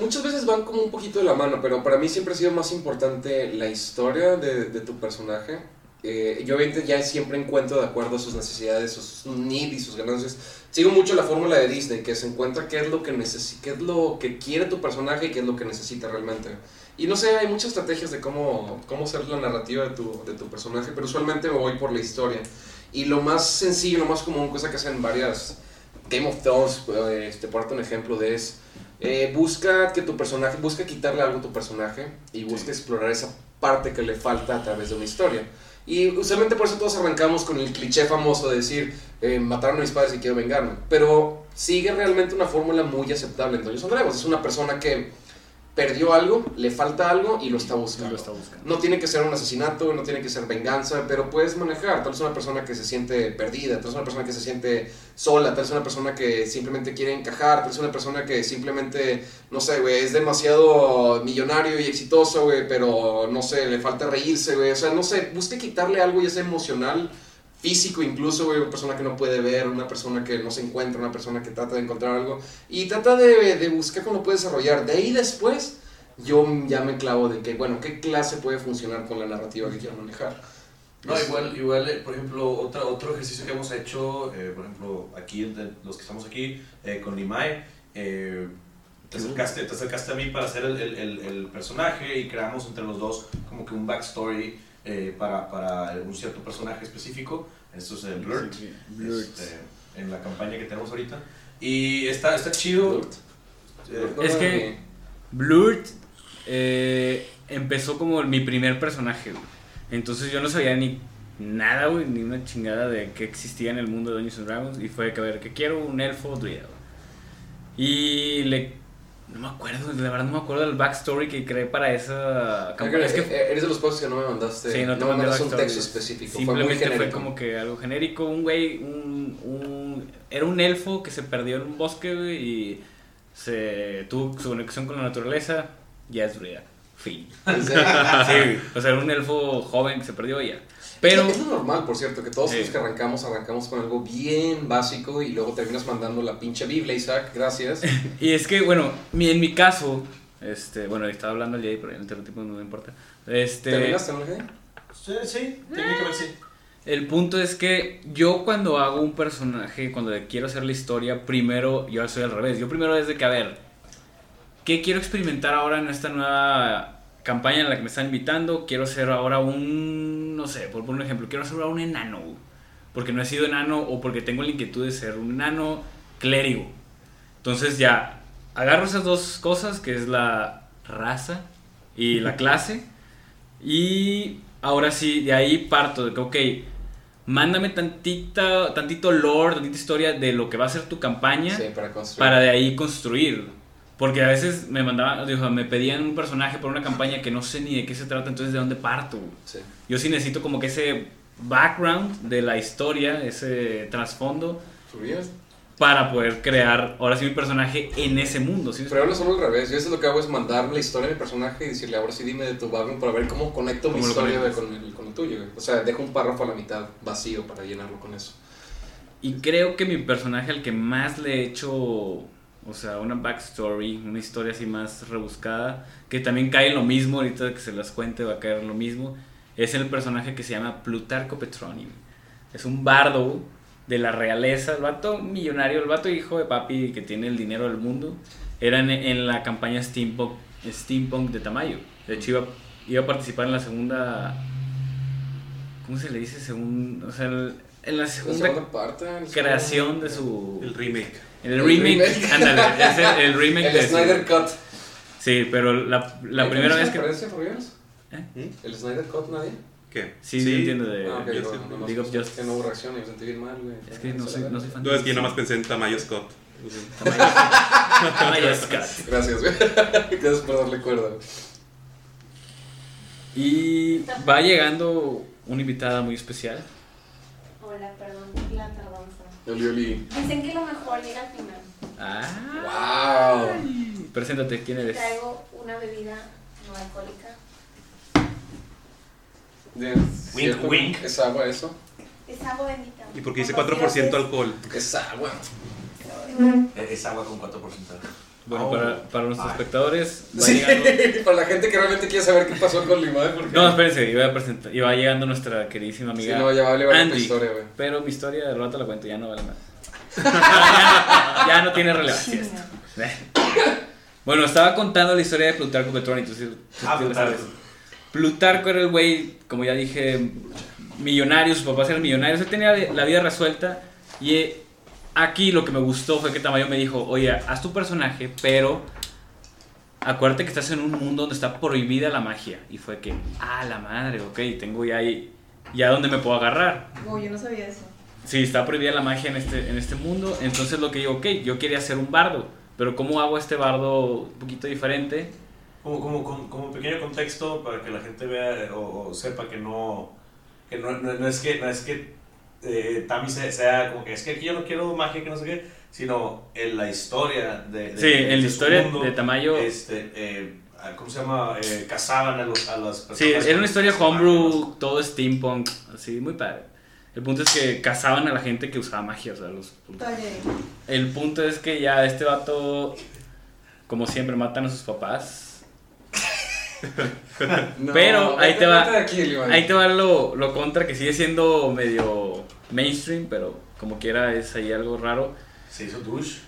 Speaker 3: Muchas veces van como un poquito de la mano, pero para mí siempre ha sido más importante la historia de, tu personaje. Eh, yo ya siempre encuentro de acuerdo a sus necesidades, sus needs y sus ganancias. Sigo mucho la fórmula de Disney, que se encuentra qué es lo que qué es lo que quiere tu personaje y qué es lo que necesita realmente. Y no sé, hay muchas estrategias de cómo, cómo hacer la narrativa de tu, de tu personaje, pero usualmente me voy por la historia. Y lo más sencillo, lo más común, cosa que hacen varias Game of Thrones, eh, este, por darte un ejemplo de es, eh, busca que tu personaje, busca quitarle algo a tu personaje y busca explorar esa parte que le falta a través de una historia. Y usualmente por eso todos arrancamos con el cliché famoso de decir, eh, mataron a mis padres y quiero vengarme. Pero sigue realmente una fórmula muy aceptable en Dungeons Dragons. Es una persona que perdió algo, le falta algo y lo está buscando.
Speaker 2: Lo está buscando.
Speaker 3: No tiene que ser un asesinato, no tiene que ser venganza, pero puedes manejar. Tal vez una persona que se siente perdida, tal vez una persona que se siente sola, tal vez una persona que simplemente quiere encajar, tal vez una persona que simplemente, no sé, güey, es demasiado millonario y exitoso, güey, pero no sé, le falta reírse, güey. O sea, no sé, busque quitarle algo ya sea emocional, físico incluso, güey, una persona que no puede ver, una persona que no se encuentra, una persona que trata de encontrar algo y trata de, de buscar cómo lo puede desarrollar. De ahí después yo ya me clavo de que, bueno, ¿qué clase puede funcionar con la narrativa que quiero manejar?
Speaker 1: No, igual, igual eh, por ejemplo, otra, otro ejercicio que hemos hecho, eh, por ejemplo, aquí, de los que estamos aquí, eh, con Limay, eh, te, acercaste, te acercaste a mí para hacer el, el- el- el personaje y creamos entre los dos como que un backstory eh, para, para un cierto personaje específico. Esto es el Blurt,
Speaker 2: Sí,
Speaker 1: este, en la campaña que tenemos ahorita. Y está, está chido.
Speaker 3: Blurt.
Speaker 1: eh,
Speaker 2: Es que- Blurt eh, empezó como mi primer personaje, güey. Entonces yo no sabía ni nada, güey, ni una chingada de que existía en el mundo de Dungeons and Dragons. Y fue que, a ver, que quiero un elfo druida. Y le... No me acuerdo, la verdad no me acuerdo del backstory que creé para esa campaña. Es que
Speaker 3: Eh, eres de los pocos que no me mandaste,
Speaker 2: Sí, no te
Speaker 3: me
Speaker 2: mandé
Speaker 3: mandaste un texto específico,
Speaker 2: Simplemente fue, como que algo genérico. Un güey, un, un- Era un elfo que se perdió en un bosque, y se tuvo su conexión con la naturaleza. Ya es druida. Fin. Sí, o sea, era un elfo joven que se perdió y ya. Pero,
Speaker 3: Es normal, por cierto, que todos
Speaker 2: Sí.
Speaker 3: los que arrancamos, arrancamos con algo bien básico y luego terminas mandando la pinche Biblia, Isaac, gracias.
Speaker 2: y es que, bueno, mi- en mi caso, este, bueno, estaba hablando el día pero en el tipo no me importa. Este,
Speaker 3: ¿Terminaste, no?
Speaker 1: Sí, sí, técnicamente sí.
Speaker 2: El punto es que yo cuando hago un personaje, cuando le quiero hacer la historia, primero yo soy al revés. Yo primero es de que, a ver, ¿qué quiero experimentar ahora en esta nueva campaña en la que me están invitando? Quiero ser ahora un, no sé, por poner un ejemplo, quiero ser ahora un enano. Porque no he sido enano o porque tengo la inquietud de ser un enano clérigo. Entonces ya, agarro esas dos cosas, que es la raza y la clase. Y ahora sí, de ahí parto de que, ok, mándame tantita, tantito lore, tantita historia de lo que va a ser tu campaña
Speaker 3: Sí, para
Speaker 2: para de ahí construir. Porque a veces me mandaban, me pedían un personaje para una campaña que no sé ni de qué se trata, entonces de dónde parto.
Speaker 3: Sí.
Speaker 2: Yo sí necesito como que ese background de la historia, ese trasfondo,
Speaker 3: ¿Subías?
Speaker 2: para poder crear ahora sí mi personaje en ese mundo. ¿sí?
Speaker 3: Pero ahora solo al revés. Yo eso lo que hago es mandarle la historia a mi personaje y decirle, ahora sí dime de tu background para ver cómo conecto mi
Speaker 2: ¿Cómo lo
Speaker 3: historia con el, con el tuyo. güey. O sea, dejo un párrafo a la mitad vacío para llenarlo con eso.
Speaker 2: Y creo que mi personaje al que más le he hecho, o sea, una backstory, una historia así más rebuscada, que también cae en lo mismo, ahorita que se las cuente va a caer en lo mismo, es el personaje que se llama Plutarco Petronium. Es un bardo de la realeza, el vato millonario, el vato hijo de papi que tiene el dinero del mundo, era en, en la campaña Steampunk, Steampunk de Tamayo. De hecho iba, iba a participar en la segunda... ¿Cómo se le dice? Según, o sea, el- en la
Speaker 3: La
Speaker 2: segunda
Speaker 3: segunda parte.
Speaker 2: creación de su
Speaker 4: El remake.
Speaker 2: El
Speaker 3: El
Speaker 2: remake,
Speaker 3: remake.
Speaker 2: ándale, es el, el remake
Speaker 3: El
Speaker 2: de
Speaker 3: Snyder Cut.
Speaker 2: sí pero la, la
Speaker 3: ¿Hay
Speaker 2: primera vez que
Speaker 3: Fabián?
Speaker 2: ¿Eh?
Speaker 3: ¿El Snyder Cut nadie?
Speaker 4: ¿Qué?
Speaker 2: sí, sí entiendo de
Speaker 3: Ah, ok,
Speaker 4: yo
Speaker 3: no, no, no,
Speaker 2: League of
Speaker 3: no,
Speaker 2: Justice.
Speaker 3: Que no hubo reacción y me sentí bien mal, güey.
Speaker 2: es que no soy, no soy fan
Speaker 4: No, es que yo nada más pensé en Tamayo Scott.
Speaker 2: Tamayo Scott.
Speaker 3: Gracias, güey. Gracias por darle cuerda.
Speaker 2: y va llegando una invitada muy especial
Speaker 5: Hola, perdón la tardanza.
Speaker 3: Oli, oli.
Speaker 5: Dicen que lo mejor llega al final.
Speaker 2: ah
Speaker 3: ¡Wow!
Speaker 2: preséntate quién eres
Speaker 5: Traigo una bebida no alcohólica.
Speaker 1: Wink, wink.
Speaker 3: Es agua eso.
Speaker 5: Es agua bendita.
Speaker 4: ¿Y por qué dice
Speaker 5: Con
Speaker 4: 4%
Speaker 5: gases.
Speaker 4: alcohol?
Speaker 3: Es agua.
Speaker 1: Es agua con 4%.
Speaker 2: Bueno
Speaker 1: Oh.
Speaker 2: para, para nuestros
Speaker 1: Ay.
Speaker 2: espectadores va
Speaker 3: Sí,
Speaker 2: llegando
Speaker 3: para la gente que realmente quiere saber qué pasó con Limay, porque.
Speaker 2: no espérense iba a presentar iba llegando nuestra queridísima
Speaker 3: Sí,
Speaker 2: amiga
Speaker 3: no, ya vale, vale tu
Speaker 2: Andy.
Speaker 3: historia, güey.
Speaker 2: Pero mi historia del rato la cuento, ya no vale nada. ya, no, ya no tiene relevancia esto. Bueno, estaba contando la historia de Plutarco Petroni, entonces tú-
Speaker 1: Ah,
Speaker 2: tú
Speaker 1: Plutarco.
Speaker 2: sabes. Plutarco era el güey, como ya dije, millonario, sus papás eran millonarios, él tenía la vida resuelta y eh, aquí lo que me gustó fue que Tamayo me dijo, oye, haz tu personaje, pero acuérdate que estás en un mundo donde está prohibida la magia. Y fue que, ah, la madre, ok, tengo ya ahí, ya donde me puedo agarrar.
Speaker 6: Oh, yo no sabía eso.
Speaker 2: Sí, está prohibida la magia en este, en este mundo. Entonces lo que digo, ok, yo quería ser un bardo. Pero ¿cómo hago este bardo un poquito diferente?
Speaker 1: Como, como, como, como pequeño contexto para que la gente vea eh, o, o sepa que no, que no, no, no es que, no es que eh, Tami se- sea como que es que aquí yo no quiero magia, que no sé qué, sino en la historia de, de-
Speaker 2: Sí,
Speaker 1: de
Speaker 2: en la historia
Speaker 1: mundo,
Speaker 2: de Tamayo.
Speaker 1: Este, eh, ¿Cómo se llama? Eh, cazaban a, los, a las personas.
Speaker 2: Sí, era una historia homebrew, todo steampunk, así, muy padre. El punto es que cazaban a la gente que usaba magia, o sea, los... El punto es que ya este vato, como siempre, matan a sus papás.
Speaker 3: No,
Speaker 2: Pero ahí te va-
Speaker 3: aquí.
Speaker 2: Ahí te va lo, lo contra, que sigue siendo medio mainstream, pero como quiera es ahí algo raro.
Speaker 1: Se hizo douche.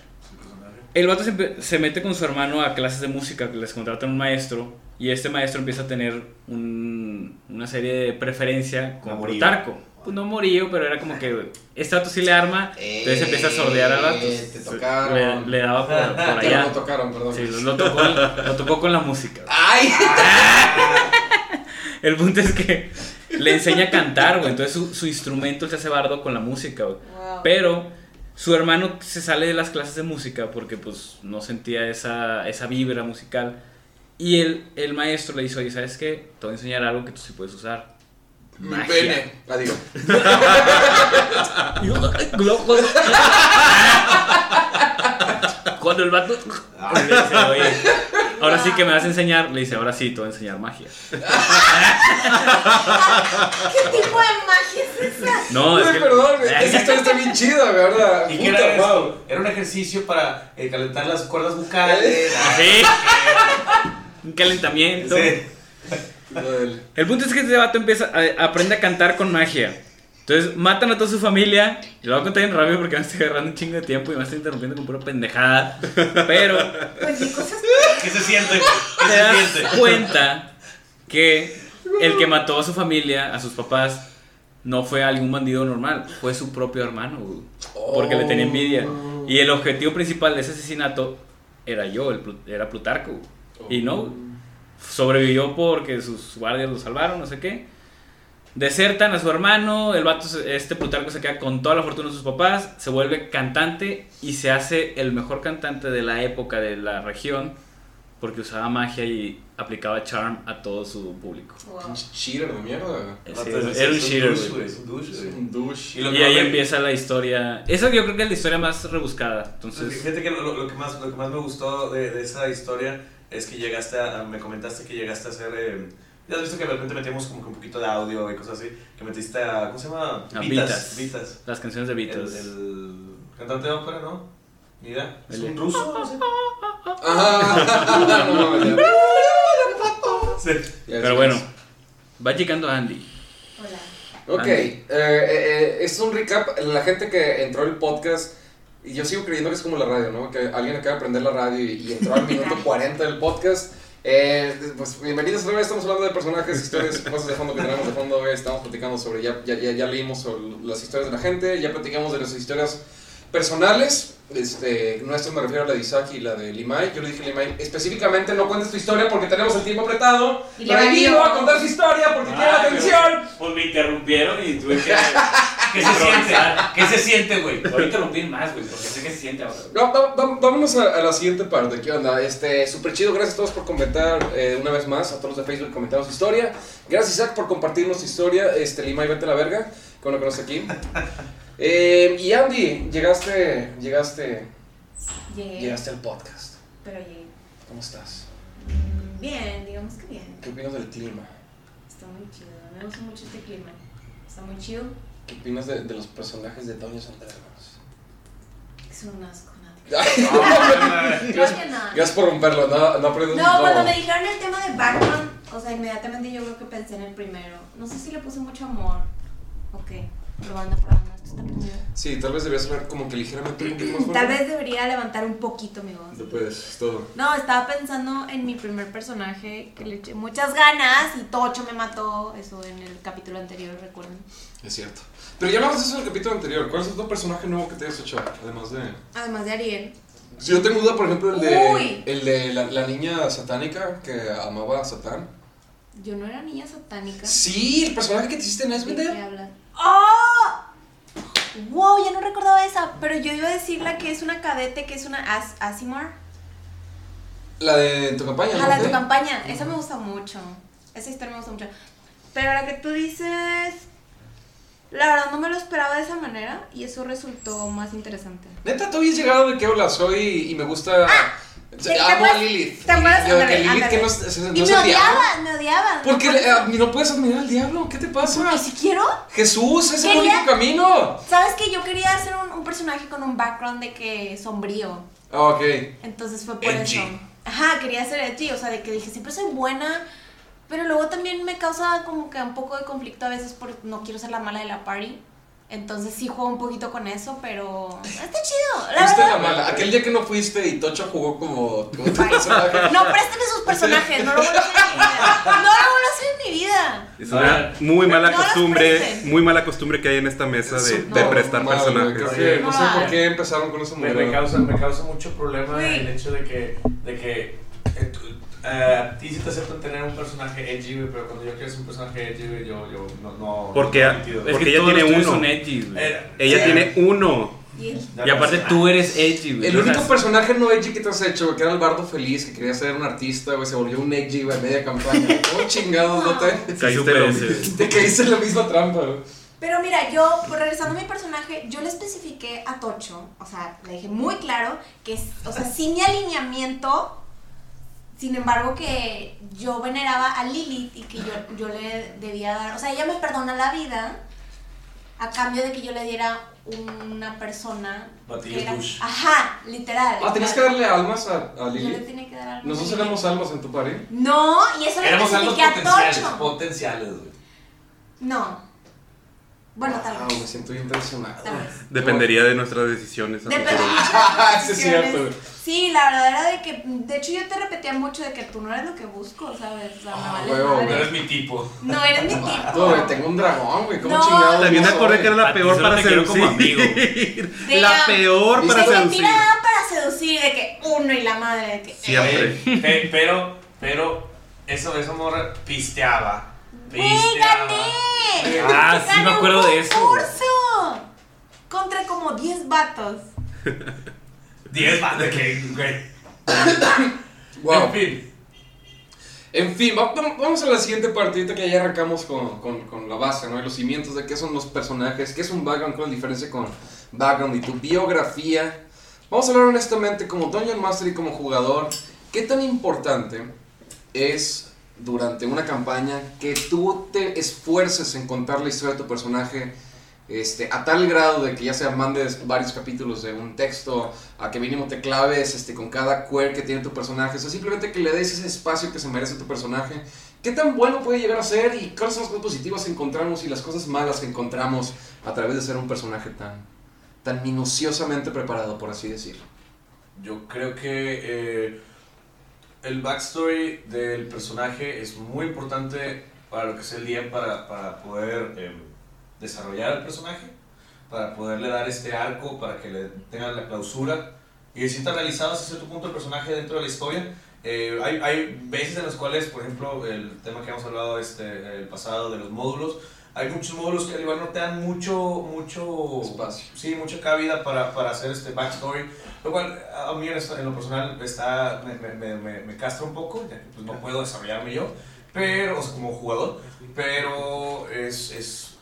Speaker 2: El vato se, se mete con su hermano a clases de música, que les contratan un maestro, y este maestro empieza a tener un- una serie de preferencia con
Speaker 1: Amorío.
Speaker 2: Pues no morío, pero era como que este vato sí le arma, entonces empieza a sordear al vato.
Speaker 3: Eh, te
Speaker 2: Se-
Speaker 3: tocaron.
Speaker 2: Le, le daba por, allá.
Speaker 3: no tocaron, perdón.
Speaker 2: Sí, lo, lo tocó, lo tocó con la música.
Speaker 3: ¡Ay!
Speaker 2: El punto es que le enseña a cantar, güey. Entonces su, su instrumento se hace bardo con la música, güey.
Speaker 6: wow.
Speaker 2: Pero su hermano se sale de las clases de música porque pues no sentía esa, esa vibra musical. Y el, el maestro le dice, oye, ¿sabes qué? Te voy a enseñar algo que tú sí puedes usar.
Speaker 3: Mi pene. La digo.
Speaker 2: Cuando el vato le dice, oye, ahora sí que me vas a enseñar. Le dice, ahora sí, te voy a enseñar magia.
Speaker 5: ¿Qué tipo de magia es esa?
Speaker 2: No, es que.
Speaker 3: perdón, esa historia está bien chida, ¿verdad?
Speaker 1: ¿Y qué
Speaker 3: Puta,
Speaker 1: era
Speaker 3: wow.
Speaker 1: esto? Era un ejercicio para eh, calentar las cuerdas bucales.
Speaker 2: Sí. Un calentamiento.
Speaker 1: Sí.
Speaker 2: El punto es que este vato empieza a, aprende a cantar con magia. Entonces matan a toda su familia. Y lo voy a contar bien rápido porque me estoy agarrando un chingo de tiempo y me estoy interrumpiendo con pura pendejada. Pero
Speaker 5: Pues cosas
Speaker 1: ¿Qué se siente? ¿Qué se
Speaker 2: das
Speaker 1: siente?
Speaker 2: cuenta que el que mató a su familia, a sus papás, no fue algún bandido normal, fue su propio hermano, porque le tenía envidia. Y el objetivo principal de ese asesinato era yo, el era Plutarco. güey. Y no, güey. Sobrevivió porque sus guardias lo salvaron, no sé qué. Desertan a su hermano, el vato, este Plutarco se queda con toda la fortuna de sus papás, se vuelve cantante y se hace el mejor cantante de la época de la región porque usaba magia y aplicaba charm a todo su público.
Speaker 5: Wow.
Speaker 3: Cheater de mierda.
Speaker 2: Sí, era un cheater, Y
Speaker 1: que
Speaker 2: ahí empieza la historia. Esa yo creo que es la historia más rebuscada. Entonces,
Speaker 1: Fíjate que lo, lo- lo que más, lo que más me gustó de, de esa historia es que llegaste a, me comentaste que llegaste a hacer, eh, ya has visto que de repente metíamos como que un poquito de audio y cosas así, que metiste a, ¿cómo se llama?
Speaker 2: A
Speaker 1: Vitas.
Speaker 2: Vitas.
Speaker 1: Vitas.
Speaker 2: las canciones de
Speaker 1: El,
Speaker 2: Beatles.
Speaker 1: el cantante de ópera, ¿no? Idea. ¿Es
Speaker 2: El-
Speaker 1: un ruso? No sé.
Speaker 3: Ajá. No, no, ya.
Speaker 1: Sí.
Speaker 3: Ya
Speaker 2: Pero bueno, va llegando Andy.
Speaker 5: Hola.
Speaker 3: Ok, eh, eh, eh, es un recap. La gente que entró al podcast, y yo sigo creyendo que es como la radio, ¿no? Que alguien acaba de aprender la radio y, y entró al minuto 40 del podcast. Eh, pues bienvenidos otra vez, estamos hablando de personajes, historias, cosas de fondo que tenemos de fondo. eh, Estamos platicando sobre, ya, ya, ya, ya leímos sobre las historias de la gente, ya platicamos de las historias personales. Este, nuestro me refiero a la de Isaac y la de Limay. Yo le dije a Limay, específicamente no cuentes tu historia porque tenemos el tiempo apretado.
Speaker 5: Y le
Speaker 3: va a contar su historia porque quiere la atención.
Speaker 2: Pues me interrumpieron y tuve que.
Speaker 1: ¿Qué se siente? ¿Qué se siente, güey?
Speaker 2: Voy a interrumpir más, güey, porque sé que se siente ahora.
Speaker 3: No, va- va- vámonos a, a la siguiente parte. ¿Qué onda? Este, súper chido. Gracias a todos por comentar eh, una vez más. A todos los de Facebook comentaron su historia. Gracias, Isaac, por compartirnos tu historia. Este, Lima y vete a la verga. Que bueno que no está aquí. Eh, y Andy, llegaste, llegaste,
Speaker 5: Llegué,
Speaker 3: llegaste al podcast.
Speaker 5: pero llegué.
Speaker 3: ¿Cómo estás?
Speaker 5: Mm, Bien, digamos que bien.
Speaker 3: ¿Qué opinas del clima?
Speaker 5: Está muy chido. Me gusta mucho este clima. Está muy chido.
Speaker 3: ¿Qué opinas de, de los personajes de Doña Sandragos?
Speaker 5: Es un asco.
Speaker 3: Gracias,
Speaker 5: Creo que no.
Speaker 3: gracias por romperlo. No, no aprendes
Speaker 5: No, cuando me dijeron el tema de background, o sea, inmediatamente yo creo que pensé en el primero. No sé si le puse mucho amor. Ok, probando, probando. Esto está prendido.
Speaker 3: Sí, tal vez deberías hablar como que ligeramente un más.
Speaker 5: Tal vez debería levantar un poquito mi voz.
Speaker 3: No puedes, es todo.
Speaker 5: No, estaba pensando en mi primer personaje que le eché muchas ganas y Tocho me mató. Eso en el capítulo anterior, recuerden.
Speaker 3: Es cierto. Pero ya hablamos de eso en el capítulo anterior. ¿Cuál es otro personaje nuevo que te hayas hecho? Además de.
Speaker 5: Además de Ariel.
Speaker 3: Si yo tengo duda, por ejemplo, el de.
Speaker 5: Uy.
Speaker 3: El de la, la niña satánica que amaba a Satán.
Speaker 5: Yo no era niña satánica.
Speaker 3: Sí, el personaje que te hiciste en
Speaker 5: ¿De qué
Speaker 3: Esbender.
Speaker 5: hablas? ¡Oh! Wow, ya no recordaba esa. Pero yo iba a decir la que es una cadete, que es una As Asimar.
Speaker 3: La de tu campaña,
Speaker 5: Ajá, la de tu campaña. Esa me gusta mucho. Esa historia me gusta mucho. Pero la que tú dices. La verdad no me lo esperaba de esa manera y eso resultó más interesante.
Speaker 3: Neta, tú habías llegado de que hola soy y me gusta.
Speaker 5: ¿te- te
Speaker 3: amo a Lilith.
Speaker 5: te acuerdas?
Speaker 3: Yo de que Lilith que no, no
Speaker 5: y me
Speaker 3: el
Speaker 5: odiaban, me odiaban.
Speaker 3: Porque ah, no puedes admirar al diablo. ¿Qué te pasa?
Speaker 5: Porque si quiero.
Speaker 3: Jesús es el
Speaker 5: Quería-
Speaker 3: único camino.
Speaker 5: ¿Sabes que Yo quería hacer un, un personaje con un background de que sombrío.
Speaker 3: Ah, ok.
Speaker 5: Entonces fue por
Speaker 1: Edgy.
Speaker 5: eso. Ajá, quería ser edgy, o sea, de que dije, siempre soy buena, pero luego también me causa como que un poco de conflicto a veces porque no quiero ser la mala de la party. Entonces sí juego un poquito con eso, pero está chido. La
Speaker 3: Fuiste
Speaker 5: verdad.
Speaker 3: la mala. Aquel día que no fuiste y Tocho jugó como, como tu personaje.
Speaker 5: No, préstame sus personajes, no lo vuelvo a hacer en mi vida. No lo vuelvo a hacer en mi vida.
Speaker 4: Es una muy mala
Speaker 5: No
Speaker 4: costumbre, muy mala costumbre que hay en esta mesa de, de prestar personajes.
Speaker 3: Creo que no sé por qué empezaron con esa
Speaker 1: Me, me causa, me causa mucho problema el hecho de que, de que eh, tú- eh, a ti sí te aceptan tener un personaje edgy, güey, pero cuando yo quiero ser un personaje edgy, güey, yo, yo no, no.
Speaker 4: Porque-
Speaker 1: no.
Speaker 2: Es
Speaker 4: Porque
Speaker 2: que
Speaker 4: ella tiene uno.
Speaker 2: son edgy, güey.
Speaker 1: Eh,
Speaker 4: Ella
Speaker 1: sí.
Speaker 4: tiene uno.
Speaker 5: Y
Speaker 2: Y aparte tú eres edgy, güey.
Speaker 3: El único personaje no edgy que te has hecho, güey, que era el bardo feliz, que quería ser un artista, güey, se volvió un edgy, güey, media campaña. ¿Cómo chingados no te,
Speaker 4: Caíste
Speaker 3: te caíste en la misma trampa, güey?
Speaker 5: Pero mira, yo, regresando a mi personaje, yo le especifiqué a Tocho, o sea, le dije muy claro que, es- o sea, si mi alineamiento, Sin embargo, que yo veneraba a Lilith y que yo, yo le debía dar, o sea, ella me perdona la vida a cambio de que yo le diera una persona
Speaker 1: Batillos
Speaker 5: que era,
Speaker 1: Bush.
Speaker 5: ajá, literal.
Speaker 3: Ah, tenías que darle almas a, a
Speaker 5: Yo le tenía que dar algo.
Speaker 3: Nosotros éramos almas en tu party.
Speaker 5: No, y eso le
Speaker 1: Éramos algo
Speaker 5: expliqué a
Speaker 1: potenciales,
Speaker 5: Tocho.
Speaker 1: potenciales, güey.
Speaker 5: No. Bueno, tal
Speaker 3: Ah,
Speaker 5: vez.
Speaker 3: me siento.
Speaker 5: Tal vez.
Speaker 4: Dependería de nuestras decisiones. a
Speaker 5: Depende
Speaker 4: futuro.
Speaker 5: mucho de
Speaker 3: Sí, es cierto.
Speaker 5: Sí, la verdad era de que, de hecho yo te repetía mucho de que tú no eres lo que busco, ¿sabes? O sea, me
Speaker 3: Ah,
Speaker 5: vales
Speaker 3: huevo,
Speaker 5: madre.
Speaker 1: No eres mi tipo.
Speaker 5: No eres mi
Speaker 3: No,
Speaker 5: tipo.
Speaker 3: güey, tengo un dragón, güey. ¿Cómo
Speaker 5: No.
Speaker 3: chingados?
Speaker 4: También me
Speaker 3: no
Speaker 4: acordé que era la peor para
Speaker 2: quiero como
Speaker 4: seducir.
Speaker 5: De
Speaker 4: la peor para
Speaker 5: se
Speaker 4: seducir.
Speaker 5: tiraba para seducir, de que uno y la madre, de que.
Speaker 4: Siempre.
Speaker 1: Oye, pe- pero, pero, eso, eso morra pisteaba.
Speaker 5: ¡Güey,
Speaker 1: Pisteaba.
Speaker 5: gané!
Speaker 2: Ah, sí me acuerdo de eso.
Speaker 5: concurso Contra como 10 vatos.
Speaker 1: 10 más de que, güey.
Speaker 3: Wow.
Speaker 1: En fin.
Speaker 3: En fin, va- va- vamos a la siguiente parte, ahorita que ya arrancamos con, con, con la base, ¿no? Y los cimientos de qué son los personajes, qué es un background, cuál es la diferencia con background y tu biografía. Vamos a hablar honestamente como Dungeon Master y como jugador, qué tan importante es durante una campaña que tú te esfuerces en contar la historia de tu personaje este, a tal grado de que ya sea mandes varios capítulos de un texto, a que mínimo te claves este, con cada queer que tiene tu personaje, o sea, simplemente que le des ese espacio que se merece tu personaje. ¿Qué tan bueno puede llegar a ser y cuáles son las cosas positivas que encontramos y las cosas malas que encontramos a través de ser un personaje tan, tan minuciosamente preparado, por así decirlo?
Speaker 1: Yo creo que eh, el backstory del personaje es muy importante para lo que es el DM, para, para poder eh, desarrollar el personaje, para poderle dar este arco, para que le tengan la clausura y se sienta realizado hasta cierto punto el personaje dentro de la historia. Eh, hay, hay veces en las cuales, por ejemplo, el tema que hemos hablado este, el pasado de los módulos, hay muchos módulos que al igual no te dan mucho, mucho
Speaker 3: Espacio.
Speaker 1: Sí, mucha cabida para, para hacer este backstory. Lo cual a mí en lo personal está, me, me, me, me- castra un poco, ya que pues, no puedo desarrollarme yo, pero, o sea, como jugador, pero es, es,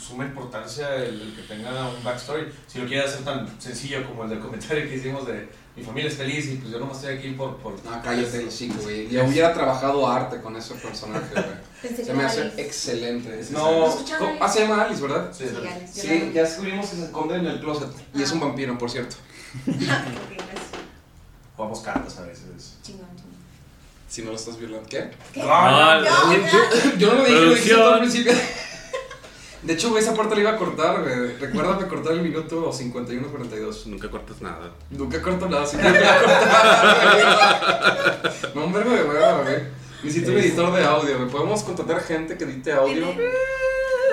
Speaker 1: suma importancia el, el que tenga un backstory. Si lo quiere hacer tan sencillo como el del comentario que hicimos de mi familia es feliz y pues yo no estoy aquí por... por
Speaker 3: No, cállate el chico, güey. Ya hubiera trabajado arte con ese personaje, güey. Se me hace
Speaker 5: Alice.
Speaker 3: excelente. Es-
Speaker 1: No,
Speaker 5: ¿Escucharon
Speaker 3: ¿Cómo? Ah, se llama Alice, ¿verdad?
Speaker 1: Sí,
Speaker 5: Sí, Alice, yo
Speaker 3: Sí,
Speaker 5: la-
Speaker 3: ya descubrimos que se esconde en el closet. Y es un vampiro, por cierto.
Speaker 1: Jugamos cartas a veces.
Speaker 5: Chingón, chingón.
Speaker 3: Si no lo estás violando. ¿Qué?
Speaker 5: ¿Qué?
Speaker 2: No,
Speaker 5: No,
Speaker 2: no,
Speaker 5: no.
Speaker 3: Yo no lo dije, lo dije todo al principio. De hecho, güey, esa parte la iba a cortar, güey. Recuérdame cortar el minuto 51-42.
Speaker 4: Nunca cortas nada.
Speaker 3: Nunca corto nada, siempre voy a cortar. güey. No, un verbo de hueva, güey. Necesito un editor de audio, güey. Podemos contratar gente que edite audio.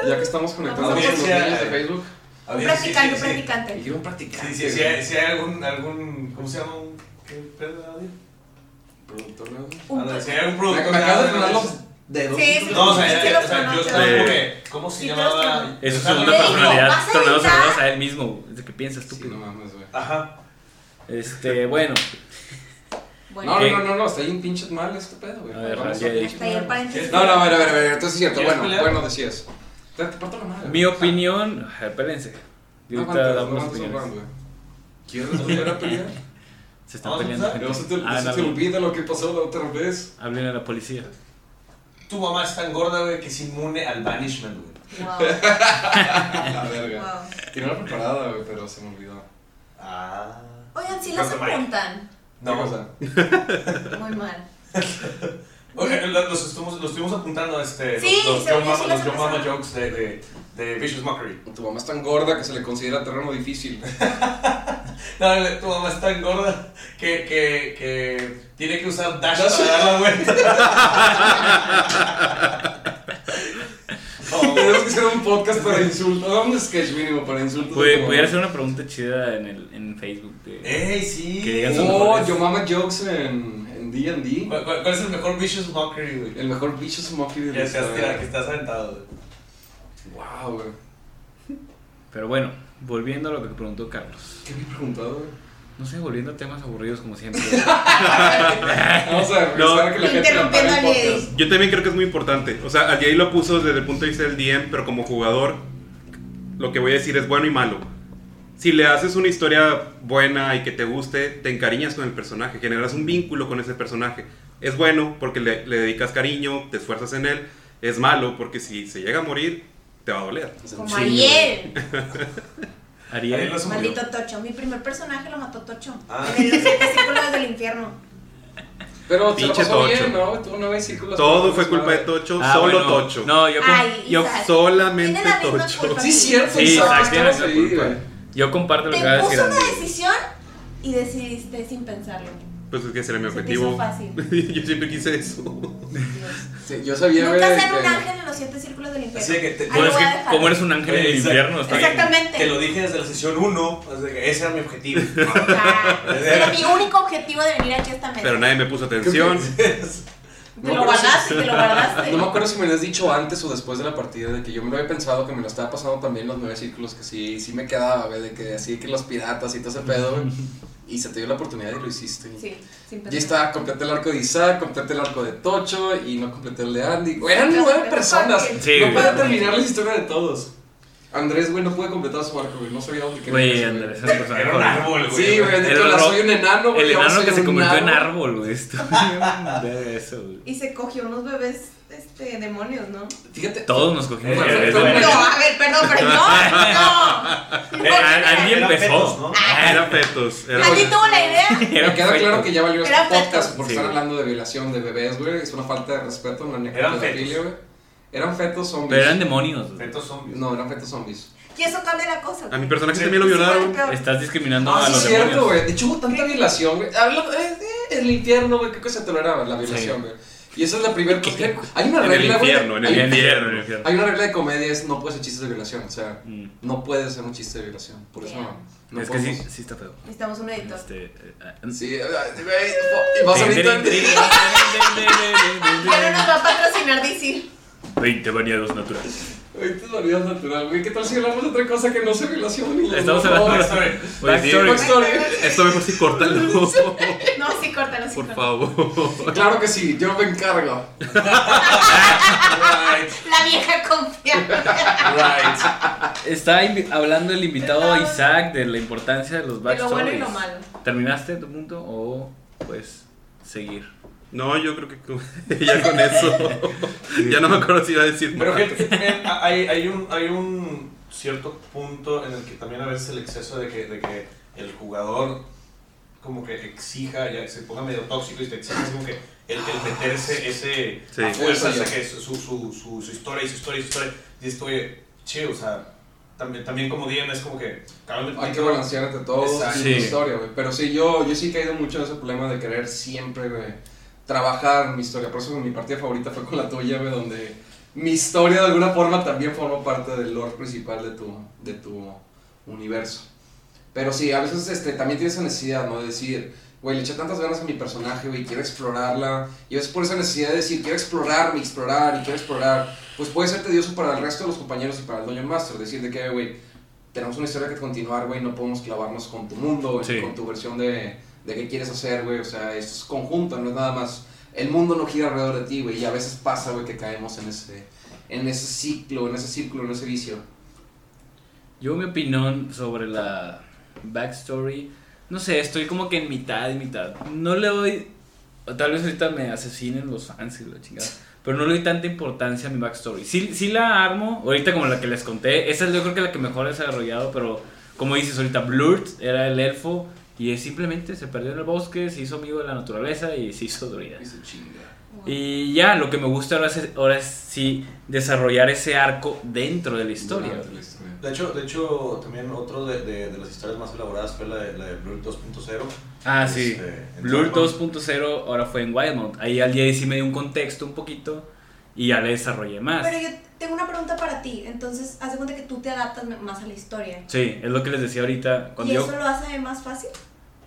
Speaker 3: Ya que estamos conectados con los niños de Facebook.
Speaker 5: Un
Speaker 1: ver, sí,
Speaker 5: practicante,
Speaker 1: sí,
Speaker 5: un
Speaker 1: sí.
Speaker 5: practicante.
Speaker 3: Y un practicante.
Speaker 1: Sí, sí, sí, si hay algún, algún, ¿cómo se llama? Un, ¿Qué pedo de audio?
Speaker 3: Productor de audio.
Speaker 1: Si hay algún productor
Speaker 3: me
Speaker 1: de
Speaker 3: acabas de dedos.
Speaker 5: Sí, sí,
Speaker 1: No, o sea,
Speaker 5: sí
Speaker 1: o sea, yo estaba como que, ¿cómo se llamaba?
Speaker 2: Eso es una personalidad
Speaker 5: ¿vas a
Speaker 2: él mismo. ¿De qué piensas,
Speaker 3: Sí,
Speaker 2: estúpido?
Speaker 3: no mames, güey.
Speaker 1: Ajá.
Speaker 2: Este, bueno.
Speaker 5: Bueno,
Speaker 3: No,
Speaker 2: ¿Qué?
Speaker 3: no, no, no, está bien pinches mal este pedo, güey.
Speaker 2: A ver.
Speaker 3: No, no, a ver, a ver, a ver, entonces es cierto.
Speaker 1: ¿Quieres
Speaker 3: Bueno, bueno, decías. Te, te parto la madre.
Speaker 2: Mi opinión. Espérense. Ahorita damos opiniones.
Speaker 3: ¿Quieres volver a pelear?
Speaker 2: Se están peleando.
Speaker 3: No se te,
Speaker 2: Ah,
Speaker 3: olvida lo que pasó la otra vez.
Speaker 2: Hablen a la policía.
Speaker 1: Tu mamá es tan gorda, güey, que es inmune al banishment, güey.
Speaker 5: Wow,
Speaker 3: La verga.
Speaker 5: wow.
Speaker 3: Tenía una preparada, güey, pero se me olvidó.
Speaker 1: Ah.
Speaker 5: Oigan, si las apuntan.
Speaker 3: ¿Qué
Speaker 1: No,
Speaker 3: cosa?
Speaker 5: Muy mal.
Speaker 1: Oye, lo- los, estuvimos, los estuvimos apuntando, este,
Speaker 5: Sí,
Speaker 1: los, Mama,
Speaker 5: las
Speaker 1: los Yo Mama
Speaker 5: empezamos.
Speaker 1: jokes de, de, de Vicious Mockery.
Speaker 3: Tu mamá es tan gorda que se le considera terreno difícil.
Speaker 1: No, tu mamá es tan gorda que, que, que tiene que usar dash para dar la vuelta. No,
Speaker 3: Tenemos que hacer un podcast para insultos. No, un sketch mínimo para insultos.
Speaker 2: Pudiera ser una pregunta chida en, el, en Facebook. de-
Speaker 1: ¡Ey, sí!
Speaker 2: Que digan sus
Speaker 3: Oh, yo mama jokes en en D&D.
Speaker 1: ¿Cuál, cuál- cuál es el mejor Vicious Mockery, güey?
Speaker 3: El mejor bicho smoky de
Speaker 1: Ya
Speaker 3: la
Speaker 1: que estás aventado, güey.
Speaker 3: Wow, güey.
Speaker 2: Pero bueno, volviendo a lo que preguntó Carlos.
Speaker 3: ¿Qué me he preguntado, güey?
Speaker 2: No sé, volviendo a temas aburridos como siempre.
Speaker 3: Vamos a revisar que la gente el.
Speaker 4: Yo también creo que es muy importante. O sea, allí lo puso desde el punto de vista del DM, pero como jugador, lo que voy a decir es bueno y malo. Si le haces una historia buena y que te guste, te encariñas con el personaje, generas un vínculo con ese personaje. es bueno porque le, le dedicas cariño, te esfuerzas en él. Es malo porque si se llega a morir, te va a doler.
Speaker 5: Como
Speaker 2: Sí,
Speaker 5: Ariel.
Speaker 2: Ariel.
Speaker 5: Maldito Tocho. Mi primer personaje lo mató Tocho.
Speaker 1: Ah.
Speaker 5: En los siete círculos del infierno.
Speaker 3: Pero
Speaker 4: Pinche
Speaker 3: pasó bien,
Speaker 4: Tocho.
Speaker 3: ¿no? Tuvo nueve círculos.
Speaker 4: Todo fue culpa de Tocho,
Speaker 2: Ah,
Speaker 4: solo
Speaker 2: bueno,
Speaker 4: Tocho.
Speaker 2: No, yo,
Speaker 5: Ay,
Speaker 2: yo,
Speaker 4: solamente Tocho.
Speaker 3: Sí, cierto,
Speaker 2: Sí,
Speaker 3: Isaac,
Speaker 2: tiene la culpa. yo comparto lo
Speaker 5: Te
Speaker 2: que va a decir
Speaker 5: puso una decisión y decidiste sin pensarlo.
Speaker 4: Pues es que ese era mi
Speaker 5: Se
Speaker 4: objetivo.
Speaker 5: fácil.
Speaker 4: yo siempre quise eso.
Speaker 3: Sí, yo sabía,
Speaker 5: Nunca ser
Speaker 3: que-
Speaker 5: un ángel en los siete círculos del infierno.
Speaker 1: Así que te-
Speaker 2: Bueno, es que como eres un ángel en el infierno, está bien.
Speaker 5: Exactamente.
Speaker 1: Te lo dije desde la sesión 1, ese era mi objetivo.
Speaker 5: Ah, Era mi único objetivo de venir aquí a esta mesa.
Speaker 4: Pero nadie me puso atención.
Speaker 5: Te
Speaker 3: No,
Speaker 5: lo guardaste, te lo guardaste.
Speaker 3: No me acuerdo si me lo has dicho antes o después de la partida, de que yo me lo había pensado que me lo estaba pasando también los nueve círculos, que sí, sí me quedaba, güey, de que así que los piratas y todo ese pedo, güey. Y se te dio la oportunidad y lo hiciste.
Speaker 5: Sí, sin.
Speaker 3: Ya estaba, completé el arco de Isaac, completé el arco de Tocho y no completé el de Andy. Eran nueve personas.
Speaker 2: Sí,
Speaker 3: no puedo terminar la historia de todos. Andrés, güey, no pude completar su arco, güey. No sabía dónde quería
Speaker 2: Güey, Andrés,
Speaker 1: Era un árbol, güey.
Speaker 3: Sí, güey, de la soy un enano, güey.
Speaker 2: El enano que se convirtió en
Speaker 3: árbol.
Speaker 2: güey. Esto de eso, güey.
Speaker 5: Y se cogió unos bebés este, demonios, ¿no?
Speaker 3: Fíjate.
Speaker 2: Todos nos cogimos
Speaker 3: no,
Speaker 5: a ver, perdón, pero no, no.
Speaker 2: Ah,
Speaker 4: Eran fetos. Era
Speaker 5: Andy tuvo la idea.
Speaker 2: era
Speaker 3: Me queda claro que ya valió este podcast están
Speaker 2: güey.
Speaker 3: hablando de violación de bebés, güey. Es una falta de respeto, una necrofilia, güey. Eran fetos zombies.
Speaker 2: Pero eran demonios. güey.
Speaker 1: Fetos zombies.
Speaker 3: No, eran fetos zombies.
Speaker 5: Y eso cambia la cosa.
Speaker 4: A mi personaje
Speaker 1: Sí.
Speaker 4: también lo
Speaker 5: Sí,
Speaker 4: violaron.
Speaker 2: Estás discriminando
Speaker 3: Ah,
Speaker 2: a
Speaker 3: sí,
Speaker 2: los
Speaker 3: es cierto,
Speaker 2: demonios.
Speaker 3: güey. De hecho, hubo tanta violación, güey. Eh, eh, el infierno, güey. ¿Qué cosa toleraba la violación,
Speaker 2: Sí.
Speaker 3: güey? Y esa es la primera cosa. Hay una
Speaker 4: En el
Speaker 3: regla,
Speaker 4: infierno, en el
Speaker 3: hay-
Speaker 2: infierno, en el infierno.
Speaker 3: Hay una regla de comedia, es no puedes hacer chistes de violación. O sea,
Speaker 2: Mm.
Speaker 3: no puedes hacer un chiste de violación. Por eso no. no
Speaker 2: es que sí,
Speaker 3: podemos-
Speaker 2: sí está feo.
Speaker 5: Necesitamos un editor.
Speaker 2: Este, eh, ah,
Speaker 3: Sí, eh, vas ahorita.
Speaker 5: Ya no nos va a patrocinar DC.
Speaker 2: 20 bañados naturales.
Speaker 3: Ay, te darías natural, güey. ¿Qué tal si hablamos de otra cosa que no sea violación? ni los
Speaker 2: Estamos hablando de
Speaker 1: Backstory.
Speaker 2: Backstory.
Speaker 3: Backstory.
Speaker 4: Esto mejor si córtalo.
Speaker 5: No, sí, córtalo, sí,
Speaker 4: Por
Speaker 5: córtalo.
Speaker 4: favor.
Speaker 3: Claro que sí, yo me encargo.
Speaker 1: Right,
Speaker 5: La vieja confiable.
Speaker 1: right.
Speaker 2: Está hablando el invitado Isaac de la importancia de los
Speaker 5: De lo bueno y
Speaker 2: backstories.
Speaker 5: lo malo.
Speaker 2: ¿Terminaste tu punto o pues seguir?
Speaker 4: No, yo creo que ya con eso. ya no me acuerdo si iba a decir
Speaker 1: Pero
Speaker 4: más.
Speaker 1: fíjate que también hay, hay, un, hay un cierto punto en el que también a veces el exceso de que, de que el jugador como que exija, ya se ponga medio tóxico y te exija como que el, el meterse ese
Speaker 4: Sí.
Speaker 1: a fuerza, o sea, que su, su, su, su, historia y su historia y su historia. Y esto, oye, chido, o sea, también, también como DM es como que...
Speaker 3: Hay que balancear entre y
Speaker 2: Sí.
Speaker 3: historia, güey. Pero sí, yo, yo sí he caído mucho en ese problema de querer siempre, güey, trabajar mi historia. Por eso mi partida favorita fue con la tuya, güey, donde mi historia de alguna forma también forma parte del lore principal de tu, de tu universo. Pero sí, a veces este, también tienes esa necesidad, ¿no? De decir, güey, le eché tantas ganas a mi personaje, güey, quiero explorarla. Y a veces por esa necesidad de decir, quiero explorarme, explorar y quiero explorar, pues puede ser tedioso para el resto de los compañeros y para el Dungeon Master. Decir de que, güey, tenemos una historia que continuar, güey, no podemos clavarnos con tu mundo,
Speaker 2: Sí.
Speaker 3: con tu versión de, de qué quieres hacer, güey. O sea, es conjunto, no es nada más. El mundo no gira alrededor de ti, güey, y a veces pasa, güey, que caemos en ese, en ese ciclo, en ese círculo, en ese vicio.
Speaker 2: Yo mi opinión sobre la backstory, no sé, estoy como que en mitad y mitad. No le doy, tal vez ahorita me asesinen los fans y la chingada, pero no le doy tanta importancia a mi backstory. Sí, sí la armo, ahorita como la que les conté, esa es yo creo que la que mejor he desarrollado, pero como dices ahorita, Blurt era el elfo y simplemente se perdió en el bosque, se hizo amigo de la naturaleza y se hizo druida.
Speaker 3: Y se chinga.
Speaker 2: Y ya, lo que me gusta ahora es, ahora es sí desarrollar ese arco dentro de la historia.
Speaker 3: Durante la historia.
Speaker 1: De hecho, de hecho, también otro de, de, de las historias más elaboradas fue la de, la de Blur 2.0.
Speaker 2: Ah, sí.
Speaker 1: Este, en
Speaker 2: Blur
Speaker 1: Wildmount.
Speaker 2: 2.0 ahora fue en Wildmount. Ahí al día sí me dio un contexto un poquito y ya le desarrollé más.
Speaker 5: Pero yo tengo una pregunta para ti. Entonces, haz de cuenta que tú te adaptas más a la historia.
Speaker 2: Sí, es lo que les decía ahorita. Cuando
Speaker 5: ¿Y
Speaker 2: yo,
Speaker 5: eso lo hace más fácil?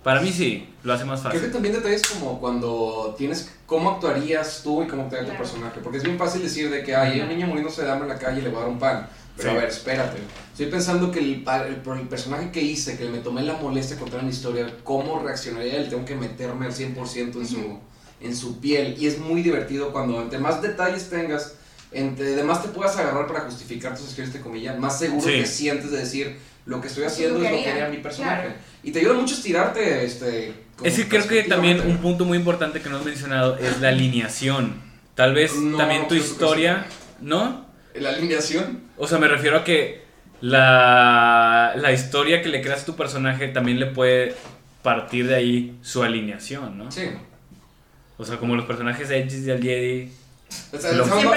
Speaker 2: Para mí sí, lo hace más
Speaker 3: Creo que
Speaker 2: fácil.
Speaker 3: también detalles como cuando tienes cómo actuarías tú y cómo actuaría tu personaje. Porque es bien fácil decir de que hay un niño muriéndose de hambre en la calle y le voy a dar un pan. Pero
Speaker 2: Sí.
Speaker 3: a ver, espérate. Estoy pensando que el, el, el personaje que hice, que me tomé la molestia de contar una historia, cómo reaccionaría él, tengo que meterme al 100% en su, en su piel. Y es muy divertido cuando entre más detalles tengas, entre además te puedas agarrar para justificar tus acciones, te comillas, más seguro
Speaker 2: Sí.
Speaker 3: te sientes de decir lo que estoy haciendo es lo que
Speaker 5: haría,
Speaker 3: mi personaje.
Speaker 5: claro.
Speaker 3: Y te ayuda mucho a estirarte, este.
Speaker 2: Es que creo que también un punto muy importante que no has mencionado es la alineación. Tal vez
Speaker 3: No,
Speaker 2: también tu historia, ¿no?
Speaker 3: La alineación.
Speaker 2: O sea, me refiero a que la, la historia que le creas a tu personaje también le puede partir de ahí su alineación, ¿no?
Speaker 3: Sí.
Speaker 2: O sea, como los personajes de Edge y del Jedi.
Speaker 3: O sea,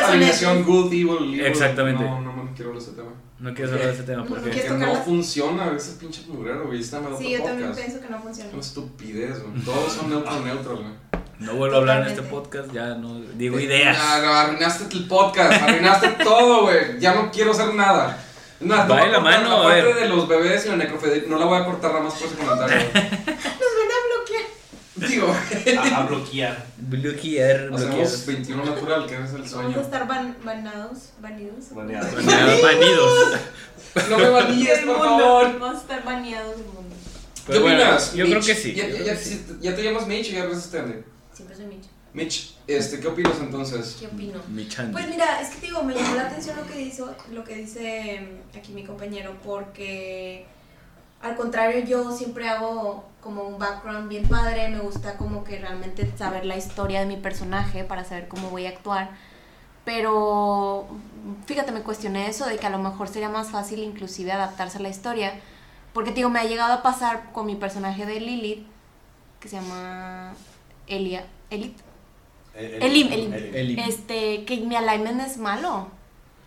Speaker 3: alineación good, evil, evil.
Speaker 2: Exactamente.
Speaker 3: No, no, no quiero hablar de ese tema.
Speaker 2: No quieres hablar de ese tema
Speaker 5: No,
Speaker 2: porque...
Speaker 5: ¿quieres
Speaker 3: Que no funciona ese pinche mugrero, güey. Está mal
Speaker 5: Sí, yo también pienso que no funciona.
Speaker 3: Una estupidez, güey. Todos son neutro, neutro, güey.
Speaker 2: No vuelvo a hablar en este podcast, ya no digo ideas.
Speaker 3: Ya, no, arruinaste el podcast, arruinaste todo, güey. Ya no quiero hacer nada. No,
Speaker 2: de la mano, a
Speaker 3: Aparte
Speaker 2: ver.
Speaker 3: de los bebés y la necrofilia, no la voy a cortar nada más por ese comentario. güey.
Speaker 5: Nos van a bloquear.
Speaker 3: Digo,
Speaker 1: A, a bloquear.
Speaker 2: Bloquear, bloquear.
Speaker 3: hacemos 21 natural, que es el
Speaker 5: Vamos a
Speaker 3: sueño.
Speaker 5: estar ban banados, banidos.
Speaker 1: Baneado.
Speaker 2: Banidos.
Speaker 3: No me
Speaker 5: Del
Speaker 3: por
Speaker 5: mundo.
Speaker 3: favor.
Speaker 5: Vamos a estar baneados del mundo.
Speaker 3: ¿Qué opinas?
Speaker 2: yo creo que sí,
Speaker 3: Ya,
Speaker 2: yo
Speaker 3: ya-
Speaker 2: creo
Speaker 3: ya-
Speaker 2: que sí.
Speaker 3: ya te llamas Mitch y ya eres este.
Speaker 5: Siempre soy Mitch.
Speaker 3: Mitch, este, ¿qué opinas entonces?
Speaker 5: ¿Qué opino?
Speaker 2: Mi Chandy.
Speaker 5: Pues mira, es que te digo, me llamó la atención lo que hizo, lo que dice mm, aquí mi compañero, porque al contrario yo siempre hago como un background bien padre, me gusta como que realmente saber la historia de mi personaje para saber cómo voy a actuar. Pero fíjate, me cuestioné eso de que a lo mejor sería más fácil inclusive adaptarse a la historia, porque digo, me ha llegado a pasar con mi personaje de Lilith, que se llama Elia, Elite, Elim, Elim.
Speaker 2: Elim.
Speaker 5: este, que mi alignment es malo.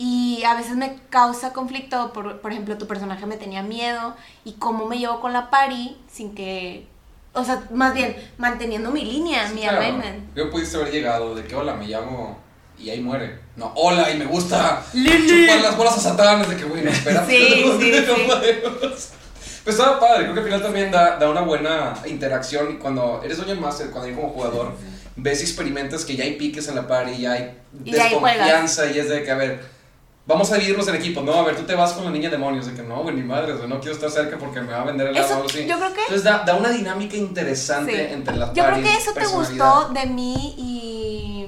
Speaker 5: Y a veces me causa conflicto, por, por ejemplo, tu personaje me tenía miedo y cómo me llevo con la pari sin que, o sea, más bien manteniendo mi línea,
Speaker 3: Sí,
Speaker 5: mi
Speaker 3: claro.
Speaker 5: alignment.
Speaker 3: Yo pudiste haber llegado de que hola, me llamo y ahí muere. No, hola y me gusta
Speaker 5: Lili.
Speaker 3: chupar las bolas a Satán. De que, güey, no, espérate.
Speaker 5: Sí,
Speaker 3: no,
Speaker 5: sí,
Speaker 3: no
Speaker 5: sí.
Speaker 3: Pues estaba padre, creo que al final también da, da una buena interacción y cuando eres Dungeon Master, cuando hay como jugador, ves y experimentas que ya hay piques en la par y ya hay
Speaker 5: Y
Speaker 3: desconfianza y es de que, a ver, vamos a dividirnos en equipos, ¿no? A ver, tú te vas con la niña demonios, de que no, güey, ni madre, no quiero estar cerca porque me va a vender el arma o algo así.
Speaker 5: yo creo que,
Speaker 3: Entonces da, da una dinámica interesante
Speaker 5: Sí.
Speaker 3: entre las
Speaker 5: yo creo que eso te gustó de mí y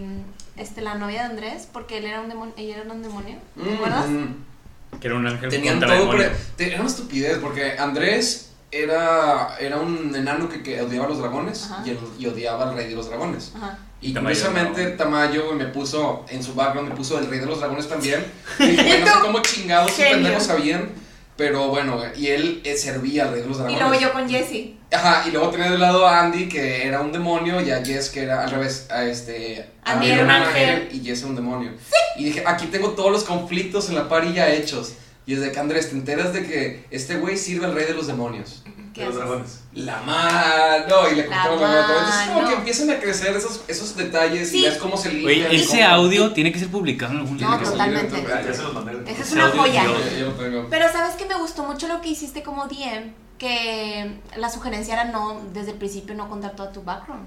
Speaker 5: este, la novia de Andrés, porque él era un demonio, ella era un demonio, ¿te
Speaker 3: Mm,
Speaker 5: acuerdas?
Speaker 3: mm.
Speaker 2: Que era un ángel
Speaker 3: Tenían todo, pre- era una estupidez porque Andrés era, era un enano que, que odiaba a los dragones y, el- y odiaba al rey de los dragones.
Speaker 5: Ajá.
Speaker 3: Y
Speaker 2: Tamayo,
Speaker 3: curiosamente
Speaker 2: ¿no?
Speaker 3: Tamayo me puso, en su background me puso el rey de los dragones también. Y dije, no sé cómo chingados y
Speaker 5: Genio.
Speaker 3: pendejos sabían, pero bueno, y él eh, servía al rey de los
Speaker 5: Y
Speaker 3: dragones.
Speaker 5: luego yo con Jessie.
Speaker 3: Ajá, y luego tenía de lado a Andy, que era un demonio, y a Jess, que era al revés, a este...
Speaker 5: Andy era un ángel.
Speaker 3: Y Jess era un demonio. Y dije, aquí tengo todos los conflictos en la par ya hechos. Y desde que Andrés, te enteras de que este güey sirve al rey de los demonios.
Speaker 5: ¿Qué
Speaker 1: De los dragones.
Speaker 3: La mano, y le cortaron la mano. Entonces, como que empiezan a crecer esos, esos detalles y ves cómo se.
Speaker 2: Oye,
Speaker 3: y
Speaker 2: ese
Speaker 3: cómo-
Speaker 2: audio tiene que ser publicado en algún
Speaker 3: Tiene
Speaker 5: No, totalmente.
Speaker 3: salir,
Speaker 1: Ya, se los mandé.
Speaker 5: Esa es una
Speaker 2: audio
Speaker 5: joya. Pero sabes que me gustó mucho lo que hiciste como DM, que la sugerencia era no, desde el principio no contar todo tu background.